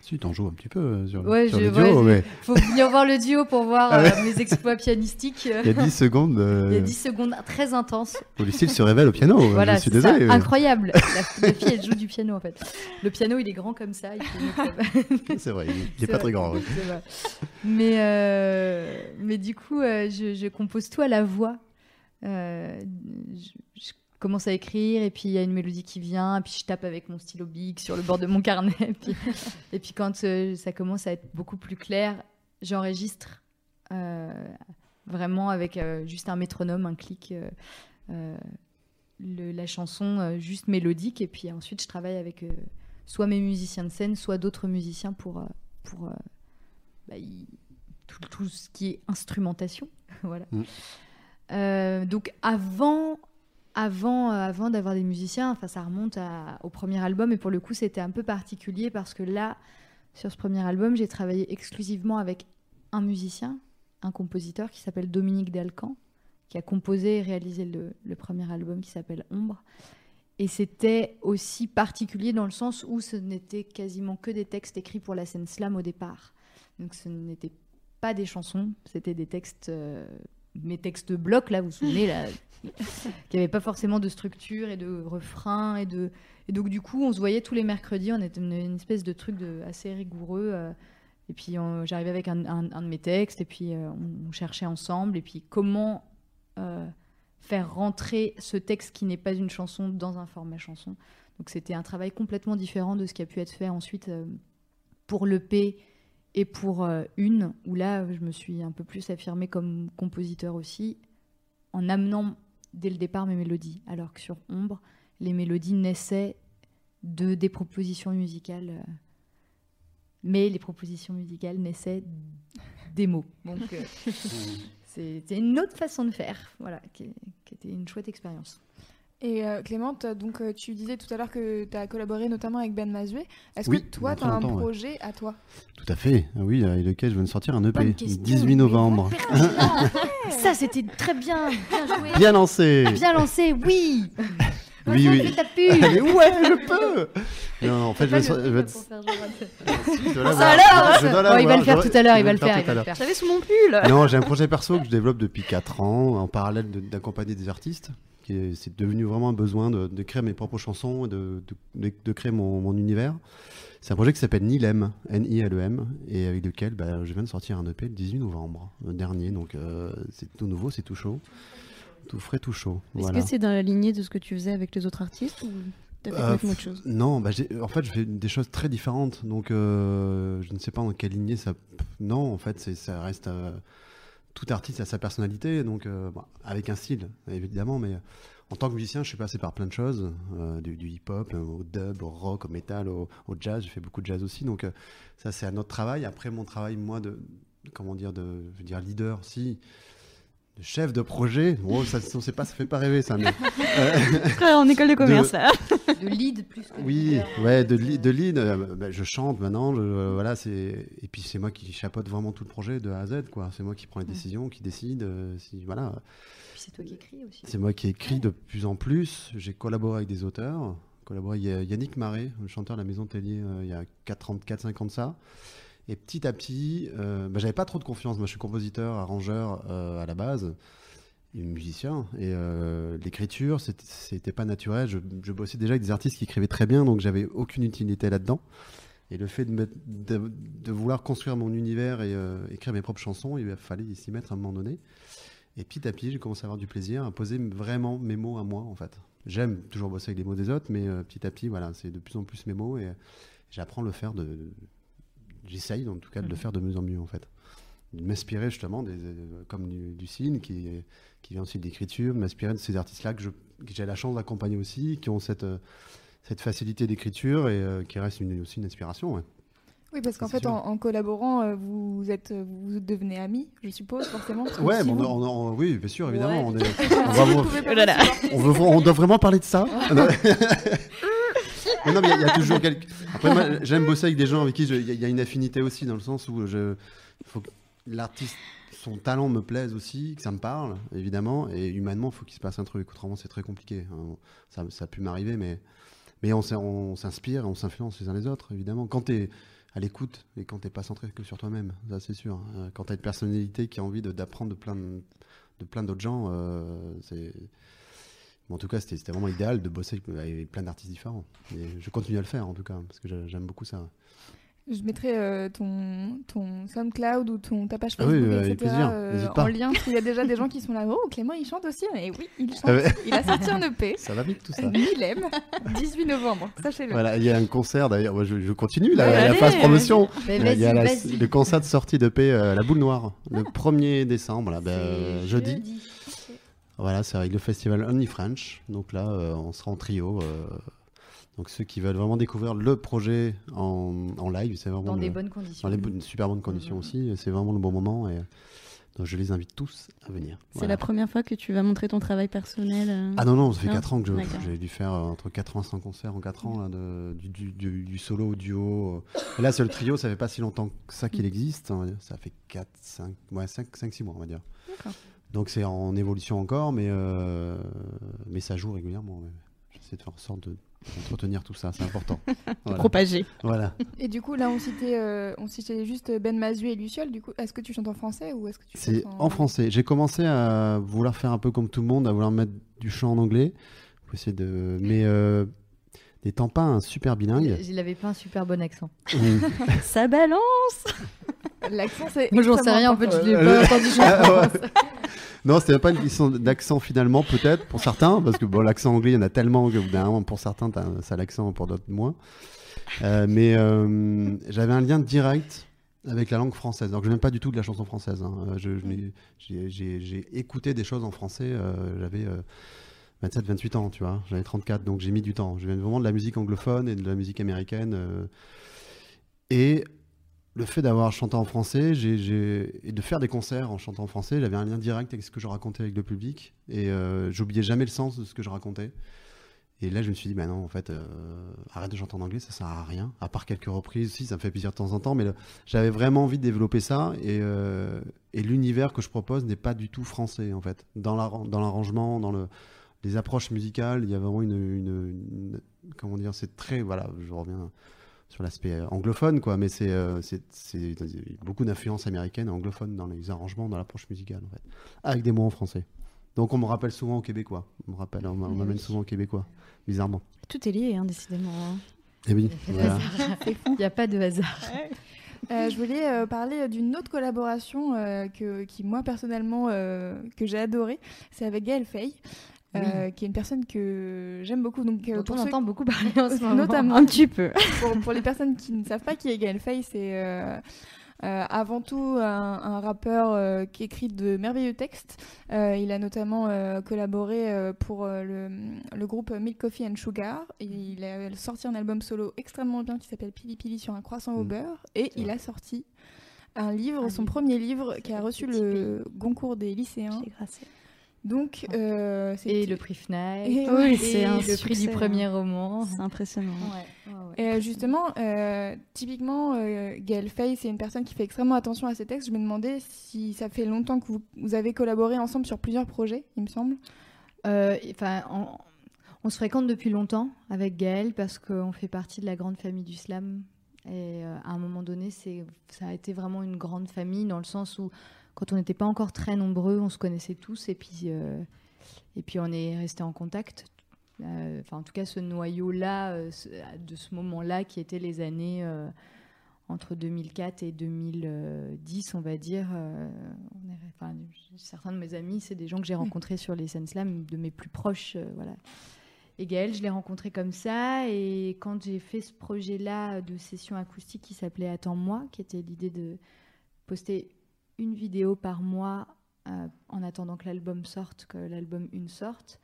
Si, t'en joues un petit peu euh, sur, Ouais, sur je- le ouais, duo, je- mais Faut venir voir le duo pour voir Ah ouais. euh, mes exploits pianistiques. il y a 10 secondes, euh, Il y a 10 secondes très intenses. où Lucille se révèle au piano. Voilà, je suis c'est ça. désolé. mais- Incroyable. La, la fille, elle joue du piano en fait. Le piano, il est grand comme ça. C'est vrai, il il est C'est pas vrai, très grand. ouais. vrai. Mais, euh, mais du coup, je, je compose tout à la voix. Je, je commence à écrire et puis il y a une mélodie qui vient, et puis je tape avec mon stylo big sur le bord de mon carnet. Et puis, et puis quand euh, ça commence à être beaucoup plus clair, j'enregistre euh, vraiment avec euh, juste un métronome, un clic. le- la chanson juste mélodique et puis ensuite je travaille avec soit mes musiciens de scène soit d'autres musiciens pour, pour bah, y- tout, tout ce qui est instrumentation voilà Mm. Donc avant avant euh, avant d'avoir des musiciens enfin ça remonte au premier album et pour le coup c'était un peu particulier parce que là sur ce premier album j'ai travaillé exclusivement avec un musicien un compositeur qui s'appelle Dominique Dalcan qui a composé et réalisé le, le premier album qui s'appelle Ombre. Et c'était aussi particulier dans le sens où ce n'était quasiment que des textes écrits pour la scène slam au départ. Donc ce n'était pas des chansons, c'était des textes, euh, mes textes blocs, là, vous vous souvenez, là, qui n'avaient pas forcément de structure et de refrain. Et, de... et donc du coup, on se voyait tous les mercredis, on était une, espèce de truc assez rigoureux. euh, et puis j'arrivais avec un, de mes textes, et puis euh, on, cherchait ensemble, et puis comment euh, faire rentrer ce texte qui n'est pas une chanson dans un format chanson. Donc c'était un travail complètement différent de ce qui a pu être fait ensuite pour l'EP et pour euh, une, où là je me suis un peu plus affirmée comme compositeur aussi, en amenant dès le départ mes mélodies. Alors que sur Ombre, les mélodies naissaient de des propositions musicales. euh, mais les propositions musicales naissaient des mots. Donc euh, c'était une autre façon de faire, voilà, qui, qui était une chouette expérience. Et euh, Clément, t'as- donc, euh, tu disais tout à l'heure que tu as collaboré notamment avec Ben Mazué. Est-ce Oui, que toi, tu a as un ouais. projet à toi? Tout à fait. Ah Oui, avec lequel je viens de sortir un EP. Bonne question, 18 mais novembre. Ça, c'était très bien, bien joué, Bien lancé. bien lancé, oui. Oui, oui. fais ta pub. Mais ouais, je peux. Non, en fait, je vais, je vais- je alors Je Bon, il va le faire Je- tout à l'heure, je il va le faire, faire. J'avais sous mon pull. Non, j'ai un projet perso que je développe depuis 4 ans, en parallèle d'accompagner des artistes qui c'est devenu vraiment un besoin de, de créer mes propres chansons et de, de- de créer mon, mon univers. C'est un projet qui s'appelle Nilem, N-I-L-E-M, et avec lequel bah, je viens de sortir un EP le 18 novembre dernier. Donc euh, c'est tout nouveau, c'est tout chaud. Tout frais, tout chaud. Est-ce Voilà. que c'est dans la lignée de ce que tu faisais avec les autres artistes ou Euh, chose? Non, bah, en fait, je fais des choses très différentes. Donc, euh, je ne sais pas dans quelle lignée ça. Non, en fait, ça reste. euh, tout artiste a sa personnalité, donc euh, avec un style, évidemment, mais en tant que musicien, je suis passé par plein de choses, euh, du, hip-hop, euh, au dub, au rock, au metal, au, jazz. J'ai fait beaucoup de jazz aussi, donc euh, ça, c'est un autre travail. Après, mon travail, moi, de comment dire, de, dire leader, si. De Chef de projet, ça, on sait pas, ça fait pas rêver ça. Mais, en école de commerce là. De lead plus que oui, leader. ouais, de, li- de lead, euh, bah, je chante maintenant, je- euh, voilà, c'est et puis c'est moi qui chapeaute vraiment tout le projet de A à Z, quoi. C'est moi qui prends les décisions, qui décide, euh, si voilà, Puis c'est toi qui écris aussi. c'est moi qui écris de plus en plus. J'ai collaboré avec des auteurs, collaboré avec Yannick Marais, le chanteur de la Maison Tellier, euh, il y a 4-5 ans de ça. Et petit à petit, euh, bah, j'avais pas trop de confiance. Moi, je suis compositeur, arrangeur euh, à la base, musicien. Et euh, l'écriture, c'était- pas naturel. Je, bossais déjà avec des artistes qui écrivaient très bien, donc j'avais aucune utilité là-dedans. Et le fait de, vouloir construire mon univers et euh, écrire mes propres chansons, il fallait s'y mettre à un moment donné. Et petit à petit, j'ai commencé à avoir du plaisir à poser vraiment mes mots à moi, en fait. J'aime toujours bosser avec les mots des autres, mais petit à petit, voilà, c'est de plus en plus mes mots et j'apprends à le faire de. J'essaye, en tout cas, de le faire de mieux en mieux, en fait. De m'inspirer justement, des, euh, comme du, du Cine, qui, qui vient aussi de l'écriture, de m'inspirer de ces artistes-là que j'ai la chance d'accompagner aussi, qui ont cette, euh, cette facilité d'écriture et euh, qui restent une- aussi une inspiration. ouais. Oui, parce qu'en fait, en, en collaborant, vous êtes, vous devenez amis, je suppose, forcément. Ouais, si mais on, vous- on- on- oui, bien sûr, évidemment. Ouais. On, est- on va Oh veut, on doit vraiment parler de ça Non, mais il y a- toujours. Après, moi, j'aime bosser avec des gens avec qui il y, a- une affinité aussi, dans le sens où je... l'artiste, son talent me plaise aussi, que ça me parle, évidemment, et humainement, il faut qu'il se passe un truc. Autrement, c'est très compliqué. hein. Ça, ça a pu m'arriver, mais, mais on, s'in- on s'inspire, on s'influence les uns les autres, évidemment. Quand tu es à l'écoute et quand t'es pas centré que sur toi-même, ça c'est sûr. Euh, Quand tu as une personnalité qui a envie d'apprendre de, plein plein d'autres gens, euh, c'est En tout cas, c'était vraiment idéal de bosser avec, plein d'artistes différents. Et je continue à le faire, en tout cas, parce que j'a- j'aime beaucoup ça. Je mettrai euh, ton, ton SoundCloud ou ton, ta page Ah oui, Facebook, euh, etc. euh, en lien, parce qu'il y a déjà des gens qui sont là. Oh, Clément, il chante aussi. Et oui, il chante. Ah. Il a sorti un EP. Ça va vite, tout ça. Il aime. 18 novembre, sachez-le. Voilà, il y a un concert d'ailleurs. Je, je continue là, Ouais, la phase promotion. Il y a- la- le concert de sortie de paix euh, La Boule Noire, le 1er décembre, là, ben, jeudi. Voilà, c'est avec le festival Only French. Donc là, euh, on sera en trio. euh, donc ceux qui veulent vraiment découvrir le projet en, en live, c'est vraiment Dans le- des bonnes conditions. dans les super bonnes conditions Mhm. aussi. C'est vraiment le bon moment. Et, donc je les invite tous à venir. C'est Voilà. la première fois que tu vas montrer ton travail personnel. euh, Ah non, non, ça fait Non 4 ans que j'ai dû faire euh, entre 80 et 100 concerts en 4 ans, là, de- du, du- du- du solo au duo. Et là, c'est le trio, ça fait pas si longtemps que ça qu'il existe. on va dire. Ça fait 4, 5, ouais, 5, 5 6 mois, on va dire. D'accord. Donc c'est en évolution encore, mais, euh, mais ça joue régulièrement. J'essaie de faire en sorte de- d'entretenir tout ça, c'est important. voilà. Propagé. Voilà. Et du coup, là, on citait, euh, on citait juste Ben Mazu et Luciole. Du coup, est-ce que tu chantes en français ou est-ce que tu C'est chantes en français. J'ai commencé à vouloir faire un peu comme tout le monde, à vouloir mettre du chant en anglais. Faut essayer de... Mais euh, n'étant pas un super bilingue. Il avait pas un super bon accent. Ça balance L'accent, c'est. Moi, j'en sais rien. En fait, je l'ai Euh, pas entendu chanter. Ah, ouais. Non, c'était pas une question d'accent finalement, peut-être pour certains, parce que bon, l'accent anglais, il y en a tellement que d'un moment, pour certains, ça l'accent, pour d'autres moins. Euh, mais euh, j'avais un lien direct avec la langue française. Donc je n'aime pas du tout de la chanson française. hein. Euh, je- je j'ai- écouté des choses en français. euh, J'avais 27, 28 ans, tu vois. J'avais 34, donc j'ai mis du temps. Je viens vraiment de la musique anglophone et de la musique américaine. euh, et le fait d'avoir chanté en français et de faire des concerts en chantant en français, j'avais un lien direct avec ce que je racontais avec le public. Et euh, j'oubliais jamais le sens de ce que je racontais. Et là, je me suis dit, bah non, en fait, euh, arrête de chanter en anglais, ça sert à rien. À part quelques reprises, si, ça me fait plaisir de temps en temps, mais j'avais vraiment envie de développer ça. Et, euh, et l'univers que je propose n'est pas du tout français, en fait. Dans l'arran- dans l'arrangement, dans le, les approches musicales, il y a vraiment une. une- une- comment dire C'est très. Voilà, je reviens sur l'aspect euh, anglophone, quoi, mais c'est euh, c'est- c'est- il y a beaucoup d'influences américaines et anglophones dans les arrangements, dans l'approche musicale, en fait. Avec des mots en français. Donc on me rappelle souvent aux Québécois. On me rappelle, on m'a- on m'amène souvent aux Québécois, bizarrement. Tout est lié, hein, décidément. hein. Et oui, voilà. Il n'y a pas de hasard. Euh, je voulais euh, parler d'une autre collaboration euh, que, qui, moi, personnellement, euh, que j'ai adorée. C'est avec Gaël Fay, euh, qui est une personne que j'aime beaucoup. Donc, euh, Dont pour on entend beaucoup parler en ce moment. Notamment. Un petit peu. pour, pour les personnes qui ne savent pas qui est Gaël Fay, c'est euh, avant tout un, un rappeur euh, qui écrit de merveilleux textes. Euh, il a notamment collaboré pour le, le groupe Milk Coffee and Sugar. Et il a sorti un album solo extrêmement bien qui s'appelle Pili Pili sur un croissant au Mm. beurre. Et il a sorti un livre, son premier livre, qui a reçu le Goncourt des lycéens. Grassé. Donc, euh, c'est Et le prix Fnac. Et oui, et c'est un le prix du premier hein. roman. C'est impressionnant. Ouais, ouais, ouais. Et euh, justement, euh, typiquement, euh, Gaël Fay, c'est une personne qui fait extrêmement attention à ses textes. Je me demandais si ça fait longtemps que vous, vous avez collaboré ensemble sur plusieurs projets, il me semble. Euh, Enfin, on, on se fréquente depuis longtemps avec Gaël parce qu'on fait partie de la grande famille du slam. Et euh, à un moment donné, c'est, ça a été vraiment une grande famille dans le sens où, quand on n'était pas encore très nombreux, on se connaissait tous et puis, euh, et puis on est resté en contact. Euh, Enfin, en tout cas, ce noyau-là, euh, de ce moment-là, qui était les années entre 2004 et 2010, on va dire. on est- enfin, certains de mes amis, c'est des gens que j'ai rencontrés sur les scènes slam, de mes plus proches. voilà. Et Gaël, je l'ai rencontré comme ça. Et quand j'ai fait ce projet-là de session acoustique qui s'appelait Attends-moi, qui était l'idée de poster une vidéo par mois euh, en attendant que l'album sorte, que l'album une sorte.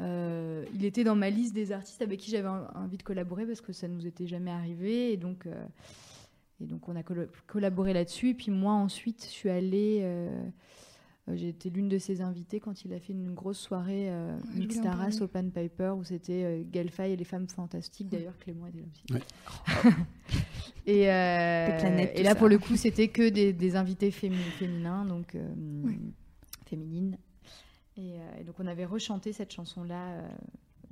euh, il était dans ma liste des artistes avec qui j'avais en- envie de collaborer parce que ça nous était jamais arrivé. Et donc, euh, et donc on a collaboré là-dessus. Et puis moi, ensuite, je suis allée. J'ai été l'une de ses invitées quand il a fait une grosse soirée euh, Ouais, je Mix voulais en Taras parler. au Pan Piper où c'était euh, Galfay et les femmes fantastiques. D'ailleurs, Clément était là aussi. Ouais. et, euh, planètes, et là, ça. pour le coup, c'était que des, des invités fémi- féminins, donc euh, féminines. Et, euh, et donc, on avait rechanté cette chanson-là,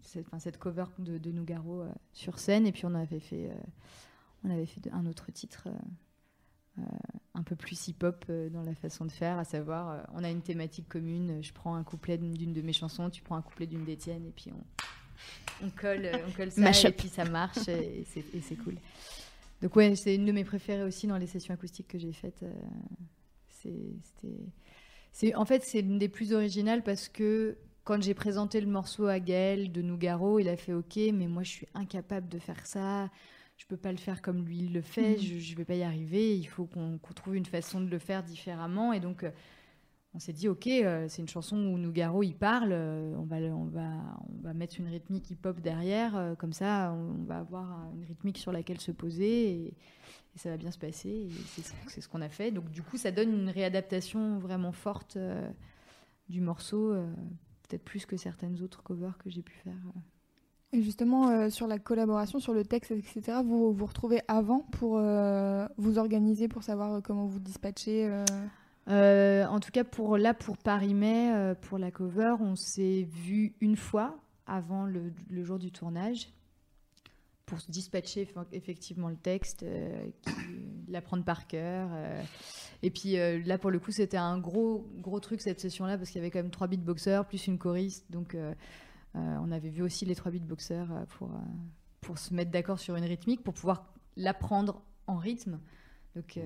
cette, cover de, de Nougaro sur scène. Et puis, on avait fait, on avait fait un autre titre. un peu plus hip-hop dans la façon de faire, à savoir, on a une thématique commune, je prends un couplet d'une de mes chansons, tu prends un couplet d'une des tiennes, et puis on, on colle, on colle ça, et puis ça marche, et c'est cool. Donc ouais, c'est une de mes préférées aussi dans les sessions acoustiques que j'ai faites. euh, c'est- En fait, c'est l'une des plus originales parce que quand j'ai présenté le morceau à Gaël de Nougaro, il a fait OK, mais moi je suis incapable de faire ça. Je peux pas le faire comme lui il le fait. Mhm. Je, je vais pas y arriver. Il faut qu'on qu'on trouve une façon de le faire différemment. Et donc, euh, on s'est dit OK, euh, c'est une chanson où Nougaro il parle. euh, on va, on va, on va mettre une rythmique hip-hop derrière. euh, comme ça, on, va avoir une rythmique sur laquelle se poser et, ça va bien se passer. C'est ce- qu'on a fait. Donc, du coup, ça donne une réadaptation vraiment forte euh, du morceau. Peut-être plus que certaines autres covers que j'ai pu faire. Et justement, sur la collaboration, sur le texte, etc., vous vous retrouvez avant pour vous organiser, pour savoir comment vous dispatchez euh, Euh, en tout cas, pour là, pour Paris-Mai, euh, pour la cover, on s'est vu une fois avant le, jour du tournage pour se dispatcher eff- effectivement le texte, euh, l'apprendre par cœur. et puis là, pour le coup, c'était un gros, gros truc cette session-là parce qu'il y avait quand même trois beatboxers plus une choriste. Donc, on avait vu aussi les trois beatboxers pour, pour se mettre d'accord sur une rythmique, pour pouvoir l'apprendre en rythme. Donc,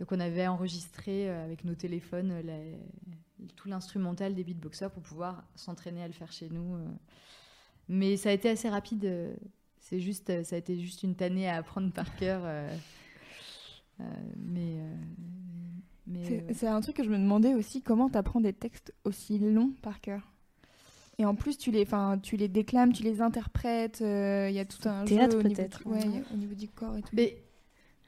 donc on avait enregistré euh, avec nos téléphones euh, tout l'instrumental des beatboxers pour pouvoir s'entraîner à le faire chez nous. euh. Mais ça a été assez rapide. C'est juste, ça a été juste une tannée à apprendre par cœur. mais mais C'est un truc que je me demandais aussi, comment t'apprends des textes aussi longs par cœur? Et en plus, tu les, enfin, tu les déclames, tu les interprètes, euh, il y a tout un Théâtre, jeu au niveau, peut-être, du, ouais, ouais. au niveau du corps et tout. Mais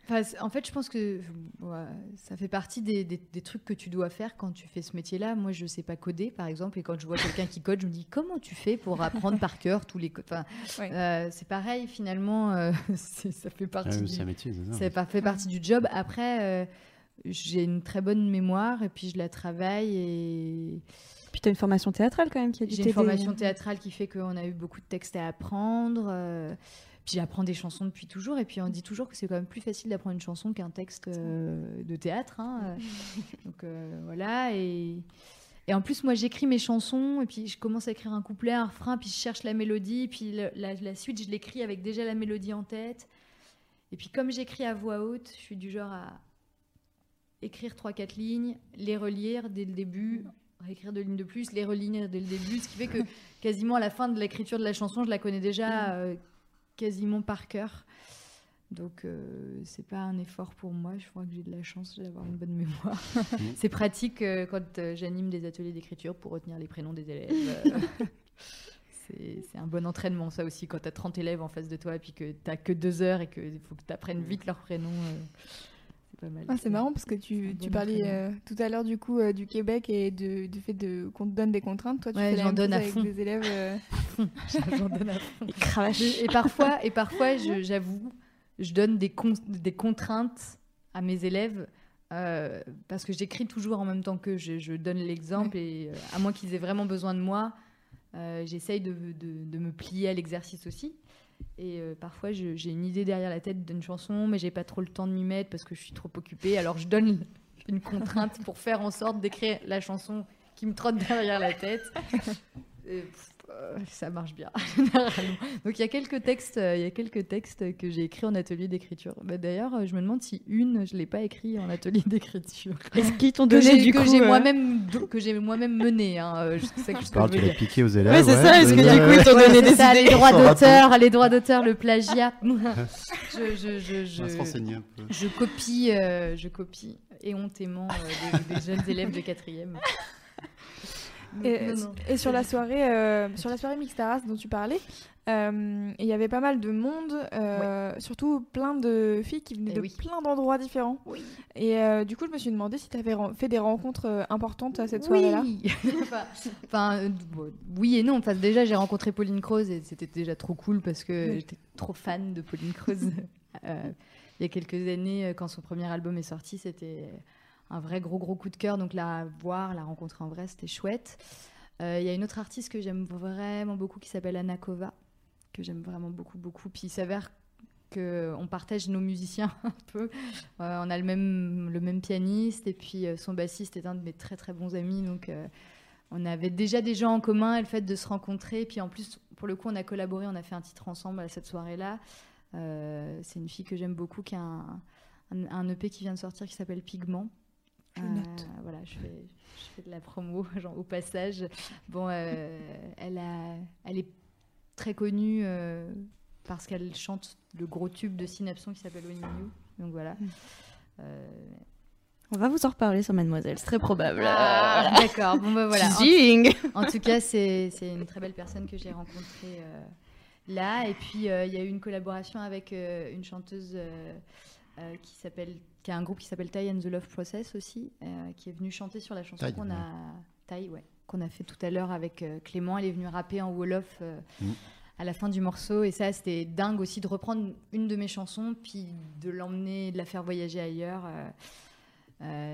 enfin, en fait, je pense que ouais, ça fait partie des, des- des trucs que tu dois faire quand tu fais ce métier-là. Moi, je sais pas coder, par exemple, et quand je vois quelqu'un qui code, je me dis comment tu fais pour apprendre par cœur tous les codes. Enfin, Ouais. euh, c'est pareil, finalement, euh, c'est- ça fait Ah partie oui, du, c'est un métier, c'est ça. ça fa- fait partie du job. Après, euh, j'ai une très bonne mémoire et puis je la travaille et Puis tu as une formation théâtrale quand même qui a dû j'ai une formation théâtrale qui fait qu'on a eu beaucoup de textes à apprendre. Puis j'apprends des chansons depuis toujours. Et puis on dit toujours que c'est quand même plus facile d'apprendre une chanson qu'un texte euh, de théâtre. hein, euh. Donc euh, voilà. Et, Et en plus, moi, j'écris mes chansons, et puis je commence à écrire un couplet, un refrain, puis je cherche la mélodie, puis la, la suite, je l'écris avec déjà la mélodie en tête. Et puis, comme j'écris à voix haute, je suis du genre à écrire 3-4 lignes, les relire dès le début, réécrire deux lignes de plus, les relire dès le début, ce qui fait que quasiment à la fin de l'écriture de la chanson, je la connais déjà euh, quasiment par cœur. Donc, euh, c'est pas un effort pour moi. Je crois que j'ai de la chance d'avoir une bonne mémoire. c'est pratique euh, quand euh, j'anime des ateliers d'écriture pour retenir les prénoms des élèves. Euh, c'est c'est un bon entraînement, ça aussi, quand tu as 30 élèves en face de toi et puis que tu que deux heures et qu'il faut que tu apprennes vite leurs prénoms. C'est pas mal. Ah, c'est marrant parce que tu, tu bon parlais euh, tout à l'heure du coup euh, du Québec et de, du fait de qu'on te donne des contraintes. Toi, tu Ouais, fais la j'en même donne chose à avec fond. des élèves. euh, J'en donne à fond. Et cravache. Et parfois, et parfois je- j'avoue, je donne des, con- des contraintes à mes élèves euh, parce que j'écris toujours en même temps que je, je donne l'exemple et euh, à moins qu'ils aient vraiment besoin de moi, euh, j'essaye de, de- de me plier à l'exercice aussi. Et euh, parfois, j'ai une idée derrière la tête d'une chanson, mais j'ai pas trop le temps de m'y mettre parce que je suis trop occupée. Alors, je donne une contrainte pour faire en sorte d'écrire la chanson qui me trotte derrière la tête. Pff, euh, ça marche bien. Donc, il y a quelques textes, euh, il y a quelques textes que j'ai écrits en atelier d'écriture. Bah, D'ailleurs, euh, je me demande si une, je l'ai pas écrit en atelier d'écriture. Est-ce qu'ils t'ont donné du que coup j'ai moi-même que j'ai moi-même mené. Hein, je sais que Tu je tu l'as piqué aux élèves. Ouais, c'est ça, est-ce que du coup, ils t'ont Ouais, donné des ça, idées les droits d'auteur, les droits d'auteur, le plagiat. je, je, je, On va se je, je copie, euh, je copie éhontément euh, des, des jeunes élèves de quatrième. Et, Non, non. et sur la soirée, euh, sur la soirée Mixtaras dont tu parlais, euh, il y avait pas mal de monde, euh, surtout plein de filles qui venaient Eh de oui. plein d'endroits différents. Oui. Et euh, du coup, je me suis demandé si tu avais fait des rencontres importantes à cette soirée-là. Oui. enfin, oui et non. Enfin, déjà, j'ai rencontré Pauline Croze et c'était déjà trop cool parce que Oui. j'étais trop fan de Pauline Croze. Il y a quelques années, quand son premier album est sorti, c'était un vrai gros gros coup de cœur. Donc la voir, la rencontrer en vrai, c'était chouette. Euh, Il y a une autre artiste que j'aime vraiment beaucoup qui s'appelle Anna Kova, que j'aime vraiment beaucoup beaucoup. Puis il s'avère que on partage nos musiciens un peu. Euh, on a le même, le même pianiste et puis euh, son bassiste est un de mes très très bons amis. Donc on avait déjà des gens en commun et le fait de se rencontrer. Et puis en plus, pour le coup, on a collaboré, on a fait un titre ensemble à cette soirée-là. C'est une fille que j'aime beaucoup qui a un, un- un EP qui vient de sortir qui s'appelle Pigment. Je Euh, note. voilà, je fais, je fais de la promo genre, au passage. Bon, euh, elle, a, elle est très connue euh, parce qu'elle chante le gros tube de Synapson qui s'appelle When You. Donc voilà. Euh, On va vous en reparler sur Mademoiselle, c'est très probable. ah, D'accord, bon bah voilà. En- en tout cas, c'est c'est une très belle personne que j'ai rencontrée euh, là. Et puis, euh, il y a eu une collaboration avec euh, une chanteuse euh, qui s'appelle, qui a un groupe qui s'appelle Ty and the Love Process aussi, euh, qui est venue chanter sur la chanson qu'on a, ouais, qu'on a fait tout à l'heure avec euh, Clément. Elle est venue rapper en wolof. Mhm. À la fin du morceau, et ça c'était dingue aussi de reprendre une de mes chansons, puis de l'emmener, de la faire voyager ailleurs.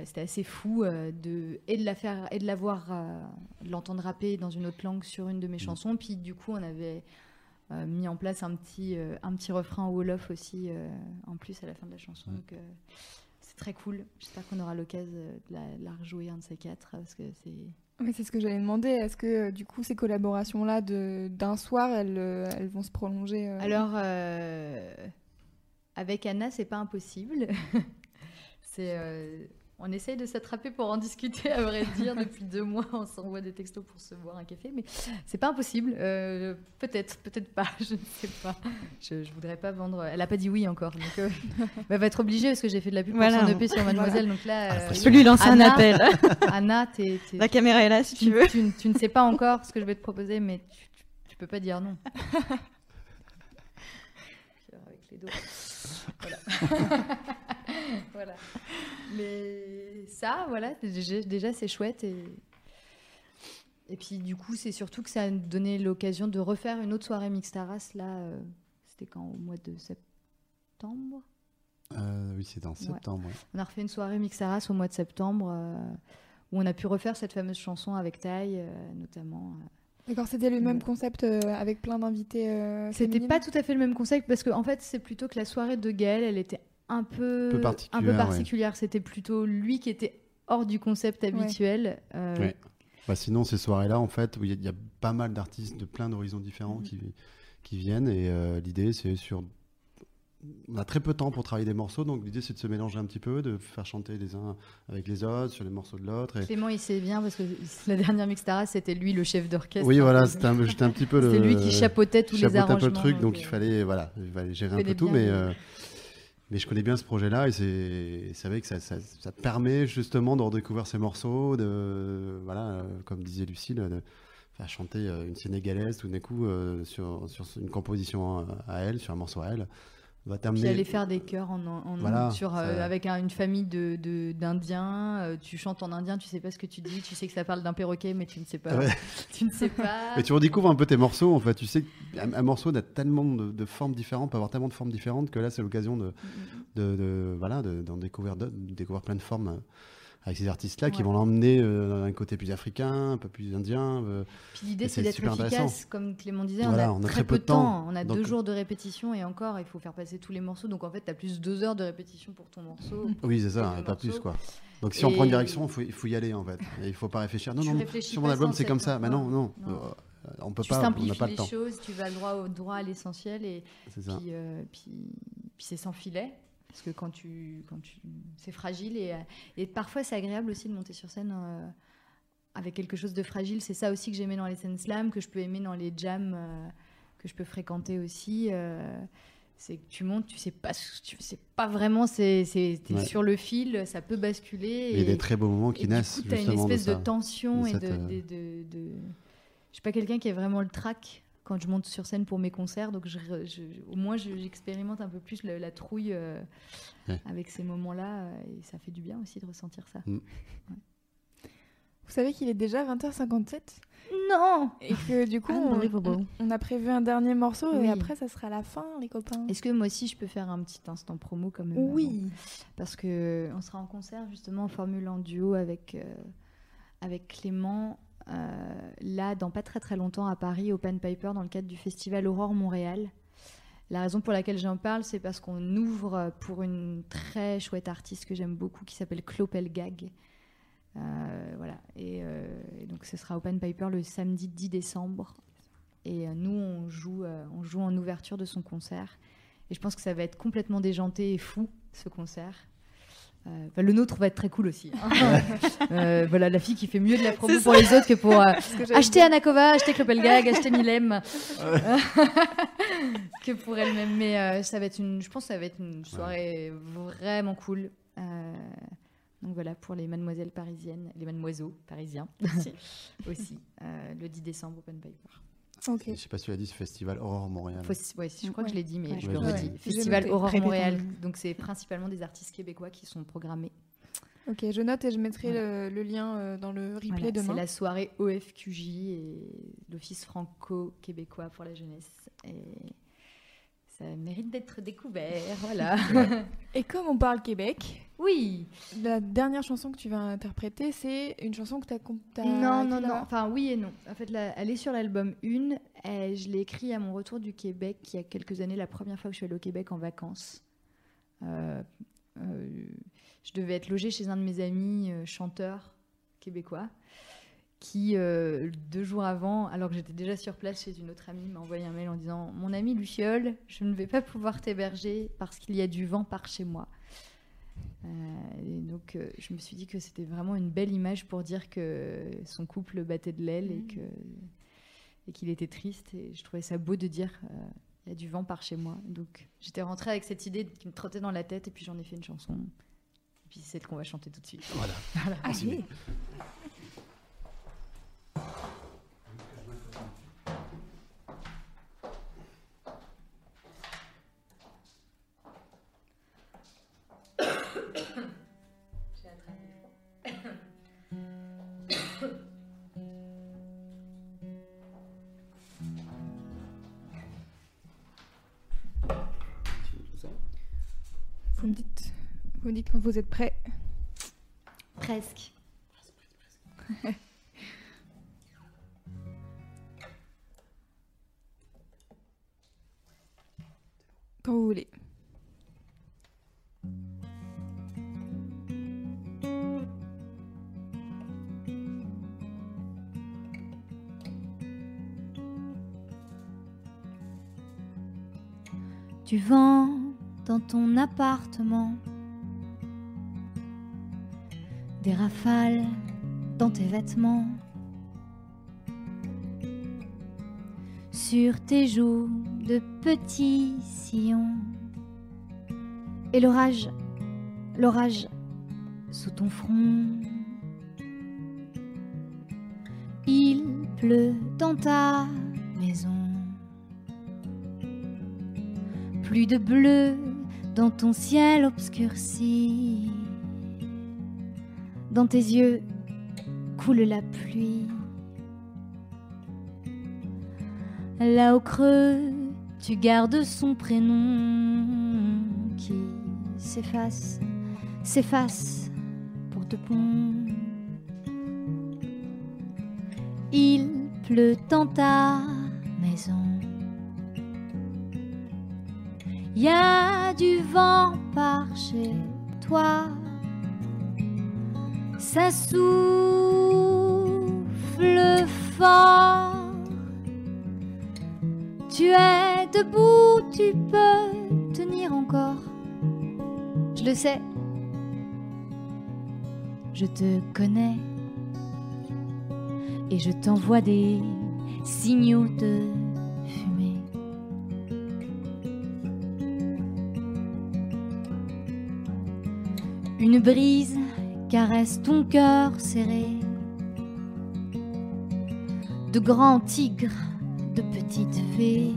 c'était assez fou de et de la faire et de la voir l'entendre rapper dans une autre langue sur une de mes chansons puis du coup on avait mis en place un petit euh, un petit refrain en wolof aussi euh, en plus à la fin de la chanson donc euh, c'est très cool j'espère qu'on aura l'occasion euh, de la, de la rejouer un de ces quatre parce que c'est Oui, c'est ce que j'allais demander. Est-ce que euh, du coup ces collaborations-là de- d'un soir, elles, euh, elles vont se prolonger euh, Alors, euh, avec Anna, c'est pas impossible. c'est, euh, on essaye de s'attraper pour en discuter, à vrai dire. Depuis deux mois, on s'envoie des textos pour se boire un café, mais c'est pas impossible. Euh, peut-être, peut-être pas, je ne sais pas. Je, je voudrais pas vendre. Elle a pas dit oui encore, donc euh, bah, elle va être obligée parce que j'ai fait de la pub Voilà. pour son EP sur Mademoiselle. Donc là, euh, Je peux lui lancer un Anna- appel. Anna, t'es, t'es- La caméra est là si tu tu, veux. tu- tu ne sais pas encore ce que je vais te proposer, mais tu, tu, tu peux pas dire non. Avec les doigts. Voilà. voilà. Mais ça, voilà, déjà, déjà, c'est chouette. Et... et puis du coup, c'est surtout que ça a donné l'occasion de refaire une autre soirée Mixtaras. Là, euh, c'était quand Au mois de septembre? Euh, oui, c'était en septembre. ouais. on a refait une soirée Mixaras au mois de septembre euh, où on a pu refaire cette fameuse chanson avec Taille, euh, notamment. euh. D'accord, c'était le même concept euh, avec plein d'invités. euh, C'était pas tout à fait le même concept parce que en fait c'est plutôt que la soirée de Gaël, elle était un peu, Peu un particulière, peu ouais. particulière. C'était plutôt lui qui était hors du concept habituel. euh, Ouais. Bah, sinon, ces soirées-là, en fait, il y, a- il y a pas mal d'artistes de plein d'horizons différents Mhm. qui, qui viennent. Et euh, l'idée, c'est sur. On a très peu de temps pour travailler des morceaux, donc l'idée, c'est de se mélanger un petit peu, de faire chanter les uns avec les autres, sur les morceaux de l'autre. Et... Clément, il sait bien parce que la dernière Mixtara, c'était lui le chef d'orchestre. Oui, voilà, c'était un, un petit peu le. C'était lui qui chapeautait tous les chapeautait arrangements. un peu le truc, donc euh, il fallait, voilà, il fallait gérer un peu tout, bien mais, euh, mais je connais bien ce projet-là et c'est, vrai que ça, permet justement de redécouvrir ces morceaux, de, voilà, euh, comme disait Lucille, de faire chanter euh, une sénégalaise tout d'un coup euh, sur, une composition à elle, sur un morceau à elle, va Puis aller faire des chœurs en, en- Voilà, sur, euh, avec un- une famille de, d'Indiens. euh, tu chantes en indien, tu sais pas ce que tu dis, tu sais que ça parle d'un perroquet, mais tu ne sais pas. Ouais. Tu ne sais pas. Et tu redécouvres un peu tes morceaux, en fait. Tu sais qu'un un morceau a tellement de, de formes différentes, peut avoir tellement de formes différentes que là, c'est l'occasion de, de, de- voilà, de- d'en découvrir, découvrir plein de formes euh, avec ces artistes-là qui vont l'emmener euh, dans un côté plus africain, un peu plus indien. euh. Puis l'idée, c'est d'être efficace, comme Clément disait. Voilà, on, a très, peu de temps. On a Donc- deux jours de répétition et encore, il faut faire passer tous les morceaux. Donc en fait, tu as plus deux heures de répétition pour ton morceau. Oui, c'est ça, Quelques pas plus quoi. Donc si on prend une direction, il faut, y aller en fait. Et il faut pas réfléchir. Non, Tu non, sur mon album c'est comme ça. Mais non, non, Non. euh, on peut tu pas, on n'a simplifies pas le les temps. choses, tu vas droit, au, droit à l'essentiel et puis, euh, puis, puis c'est sans filet. Parce que quand tu, quand tu, c'est fragile et, euh, et parfois c'est agréable aussi de monter sur scène euh, avec quelque chose de fragile. C'est ça aussi que j'aimais dans les scènes slam, que je peux aimer dans les jams euh, que je peux fréquenter aussi. euh, c'est que tu montes, tu sais pas, tu sais pas vraiment, c'est, c'est, t'es Ouais. sur le fil, ça peut basculer. Il y a des très beaux moments qui et naissent coup, t'as une espèce de tension de et cette, de, de, de- de- Je suis pas quelqu'un qui est vraiment le trac quand je monte sur scène pour mes concerts, donc je, je- au moins je- j'expérimente un peu plus la trouille euh, Ouais. avec ces moments-là, euh, et ça fait du bien aussi de ressentir ça. Vous savez qu'il est déjà 20h57 Non et que du coup, on, Unbelievable. on- on a prévu un dernier morceau Oui. et après, ça sera la fin, les copains. Est-ce que moi aussi je peux faire un petit instant promo même Oui. parce que on sera en concert justement en formule en duo avec euh, avec Clément euh, là dans pas très très longtemps à Paris au Pan Piper dans le cadre du festival Aurore Montréal. La raison pour laquelle j'en parle, c'est parce qu'on ouvre pour une très chouette artiste que j'aime beaucoup qui s'appelle Clopel Gag. Euh, voilà. Et, euh, et donc ce sera Open Piper le samedi 10 décembre. Et euh, nous, on joue, euh, on joue en ouverture de son concert. Et je pense que ça va être complètement déjanté et fou, ce concert. Euh, enfin, le nôtre va être très cool aussi. hein. Euh, voilà, la fille qui fait mieux de la promo pour les autres que pour euh, que acheter. Anakova, acheter Clopelgag, acheter Milem. que pour elle-même. Mais ça va être une, je pense que ça va être une soirée vraiment cool. Donc voilà, pour les mademoiselles parisiennes, les mademoiseaux parisiens aussi, le 10 décembre, Open Piper. Je sais pas si tu l'as dit, ce festival Aurore Montréal. Faut- ouais, je crois que je l'ai dit, mais Ouais. je le redis. Festival. Aurore. Montréal. Donc c'est principalement des artistes québécois qui sont programmés. Ok, je note et je mettrai le, le lien euh, dans le replay Voilà, demain. c'est la soirée OFQJ et l'Office franco-québécois pour la jeunesse. Et ça mérite d'être découvert, voilà. Et comme on parle Québec, oui. la dernière chanson que tu vas interpréter, c'est une chanson que tu as, Non, non, non. Enfin, oui et non. En fait, là, elle est sur l'album Une. Et je l'ai écrit à mon retour du Québec il y a quelques années, la première fois que je suis allée au Québec en vacances. Euh, euh, je devais être logée chez un de mes amis euh, chanteurs québécois qui, euh, deux jours avant, alors que j'étais déjà sur place chez une autre amie, m'a envoyé un mail en disant Mon ami Luciole, je ne vais pas pouvoir t'héberger parce qu'il y a du vent par chez moi. Euh, et donc, euh, je me suis dit que c'était vraiment une belle image pour dire que son couple battait de l'aile et que et qu'il était triste. Et je trouvais ça beau de dire euh, il y a du vent par chez moi. Donc, j'étais rentrée avec cette idée qui me trottait dans la tête et puis j'en ai fait une chanson. Et puis, c'est celle qu'on va chanter tout de suite. Voilà. Allez. Vous dites quand vous êtes prêt. Presque. quand vous voulez. Du vent dans ton appartement des rafales dans tes vêtements, sur tes joues de petits sillons, et l'orage, l'orage sous ton front. Il pleut dans ta maison. Plus de bleu dans ton ciel obscurci. Dans tes yeux coule la pluie. Là au creux, tu gardes son prénom qui s'efface, s'efface pour te pondre. Il pleut dans ta maison. Y a du vent par chez toi. Souffle fort. Tu es debout, tu peux tenir encore. Je le sais. Je te connais et je t'envoie des signaux de fumée. Une brise caresse ton cœur serré. De grands tigres, de petites fées.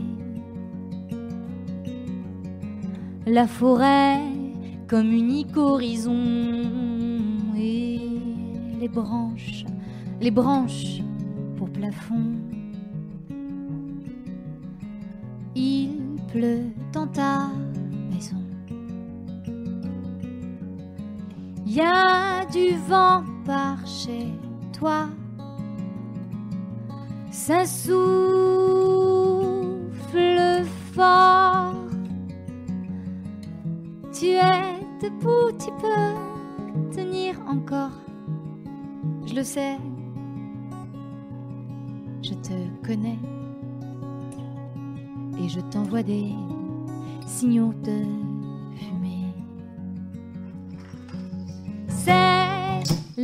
La forêt communique horizon et les branches, les branches pour plafond. Il pleut dans ta maison. Du vent par chez toi. Ça souffle fort. Tu es debout, tu peux tenir encore. Je le sais. Je te connais. Et je t'envoie des signaux de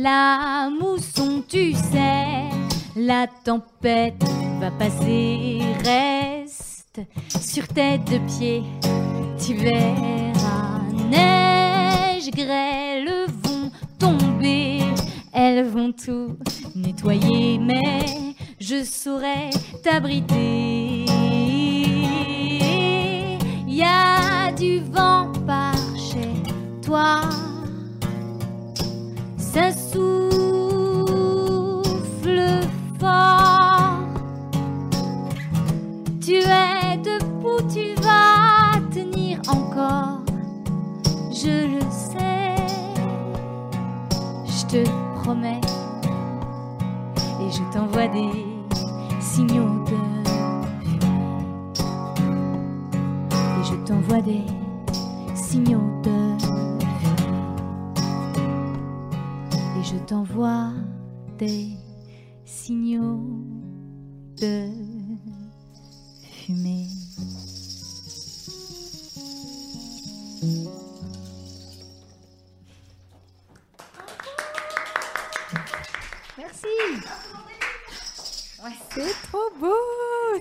la mousson, tu sais. La tempête va passer. Reste sur tes deux pieds. Tu verras neige, grêle vont tomber. Elles vont tout nettoyer, mais je saurais t'abriter. Y a du vent par chez toi. T'envoie des signaux de fumée. Et je t'envoie des signaux de fumée. Et je t'envoie des signaux de fumée.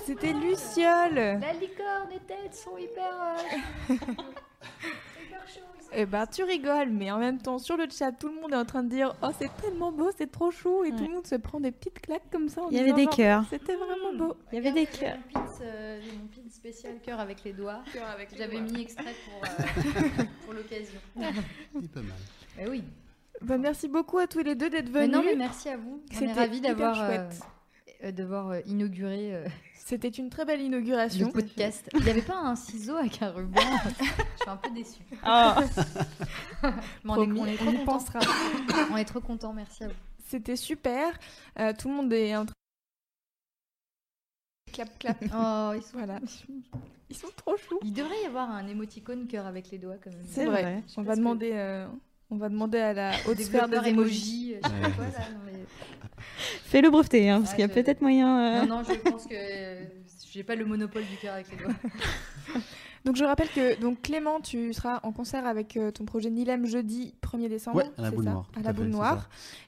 C'était Luciole La licorne, les têtes sont hyper. euh, hyper chauds, Eh ben, tu rigoles, mais en même temps, sur le chat, tout le monde est en train de dire Oh, c'est tellement beau, c'est trop chou, et tout le monde se prend des petites claques comme ça. en Il y avait des cœurs. C'était vraiment beau. Il y avait des cœurs. J'ai mon pins, euh, j'ai mon pins spécial cœur avec les doigts. J'avais mis exprès pour, euh, pour l'occasion. Pas mal. Eh oui. Bah, merci beaucoup à tous les deux d'être Mais venus. non, mais merci à vous. On est C'était ravis hyper d'avoir chouette. euh, d'avoir euh, inauguré euh, C'était une très belle le inauguration. podcast. Il n'y avait pas un ciseau avec un ruban? Je suis un peu déçue. Ah, Mais on est, on on trop y contents. pensera. On est trop contents. Merci à vous. C'était super. Euh, tout le monde est en train. Clap, clap. Oh, ils sont. Voilà. Ils sont trop choux. Il devrait y avoir un émoticône cœur avec les doigts quand même. C'est vrai. On va que- demander. euh, On va demander à la haute sphère des emoji, emojis. euh, Fais le breveter, hein, parce Ah, qu'il y a je- peut-être moyen. euh, Non, non, je pense que j'ai pas le monopole du cœur avec les doigts. Donc je rappelle que donc Clément, tu seras en concert avec euh, ton projet Nilem jeudi 1er décembre. Ouais, à la boule ça noire, À la fait.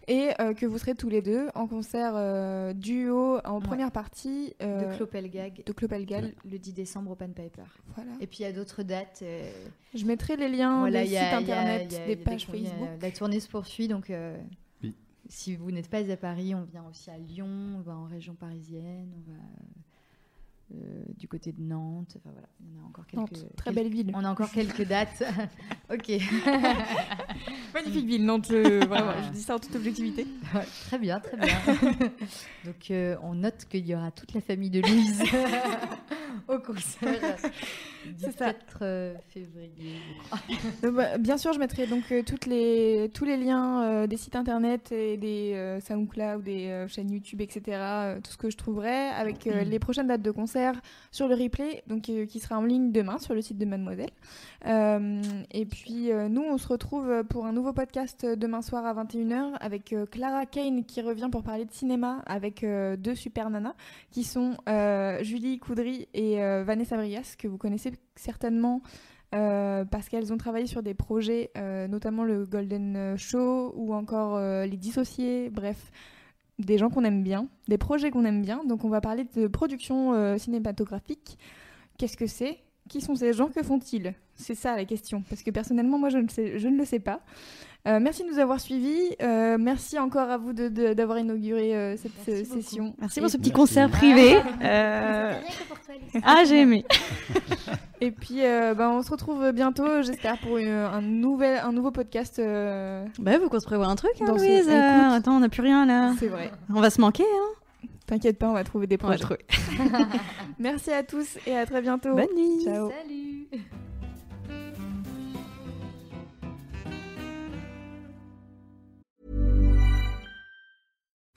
Et euh, que vous serez tous les deux en concert euh, duo en première partie euh, de Clopelgag. de. Le 10 décembre au Pan Piper. Voilà. Et puis il y a d'autres dates. euh, Je mettrai les liens voilà, des sites y a- internet, il y a- des pages tournées, Facebook. La tournée se poursuit, donc euh, Oui. si vous n'êtes pas à Paris, on vient aussi à Lyon, on va en région parisienne, on va euh, du côté de Nantes. Enfin voilà, il y en a encore quelques. Nantes, très quelques- belle ville. On a encore quelques dates. ok. Magnifique ville, Nantes. euh, vraiment, je dis ça en toute objectivité. Ouais, très bien, très bien. Donc euh, on note qu'il y aura toute la famille de Louise au concert du C'est ça. 4 euh, février. Donc, bah, bien sûr, je mettrai donc euh, toutes les, tous les liens euh, des sites internet et des euh, SoundCloud, des euh, chaînes YouTube, etc. tout ce que je trouverai avec euh, les prochaines dates de concert sur le replay, donc qui sera en ligne demain sur le site de Mademoiselle. Et puis nous, on se retrouve pour un nouveau podcast demain soir à 21h avec Clara Kane qui revient pour parler de cinéma avec deux super nanas qui sont Julie Coudry et euh, Vanessa Brias que vous connaissez certainement euh, parce qu'elles ont travaillé sur des projets, euh, notamment le Golden Show ou encore Les Dissociés, bref, des gens qu'on aime bien, des projets qu'on aime bien. Donc on va parler de production cinématographique. Qu'est-ce que c'est? Qui sont ces gens? Que font-ils? C'est ça la question. Parce que personnellement, moi, je ne, je ne le sais pas. Euh, merci de nous avoir suivis. Euh, merci encore à vous de- de- d'avoir inauguré euh, cette Merci beaucoup. session. Merci Et- pour ce petit Merci. concert privé. Euh, Ah, j'ai aimé. Et puis, euh, bah, on se retrouve bientôt, j'espère, pour une- un, nouvel, un nouveau podcast. euh, Bah, faut qu'on se prévoit un truc, hein, ce- Louise. Euh, attends, on n'a plus rien là. C'est vrai. On va se manquer, hein. T'inquiète pas, on va trouver des On va projets. trouver. Merci à tous et à très bientôt. Bonne nuit. Ciao. Salut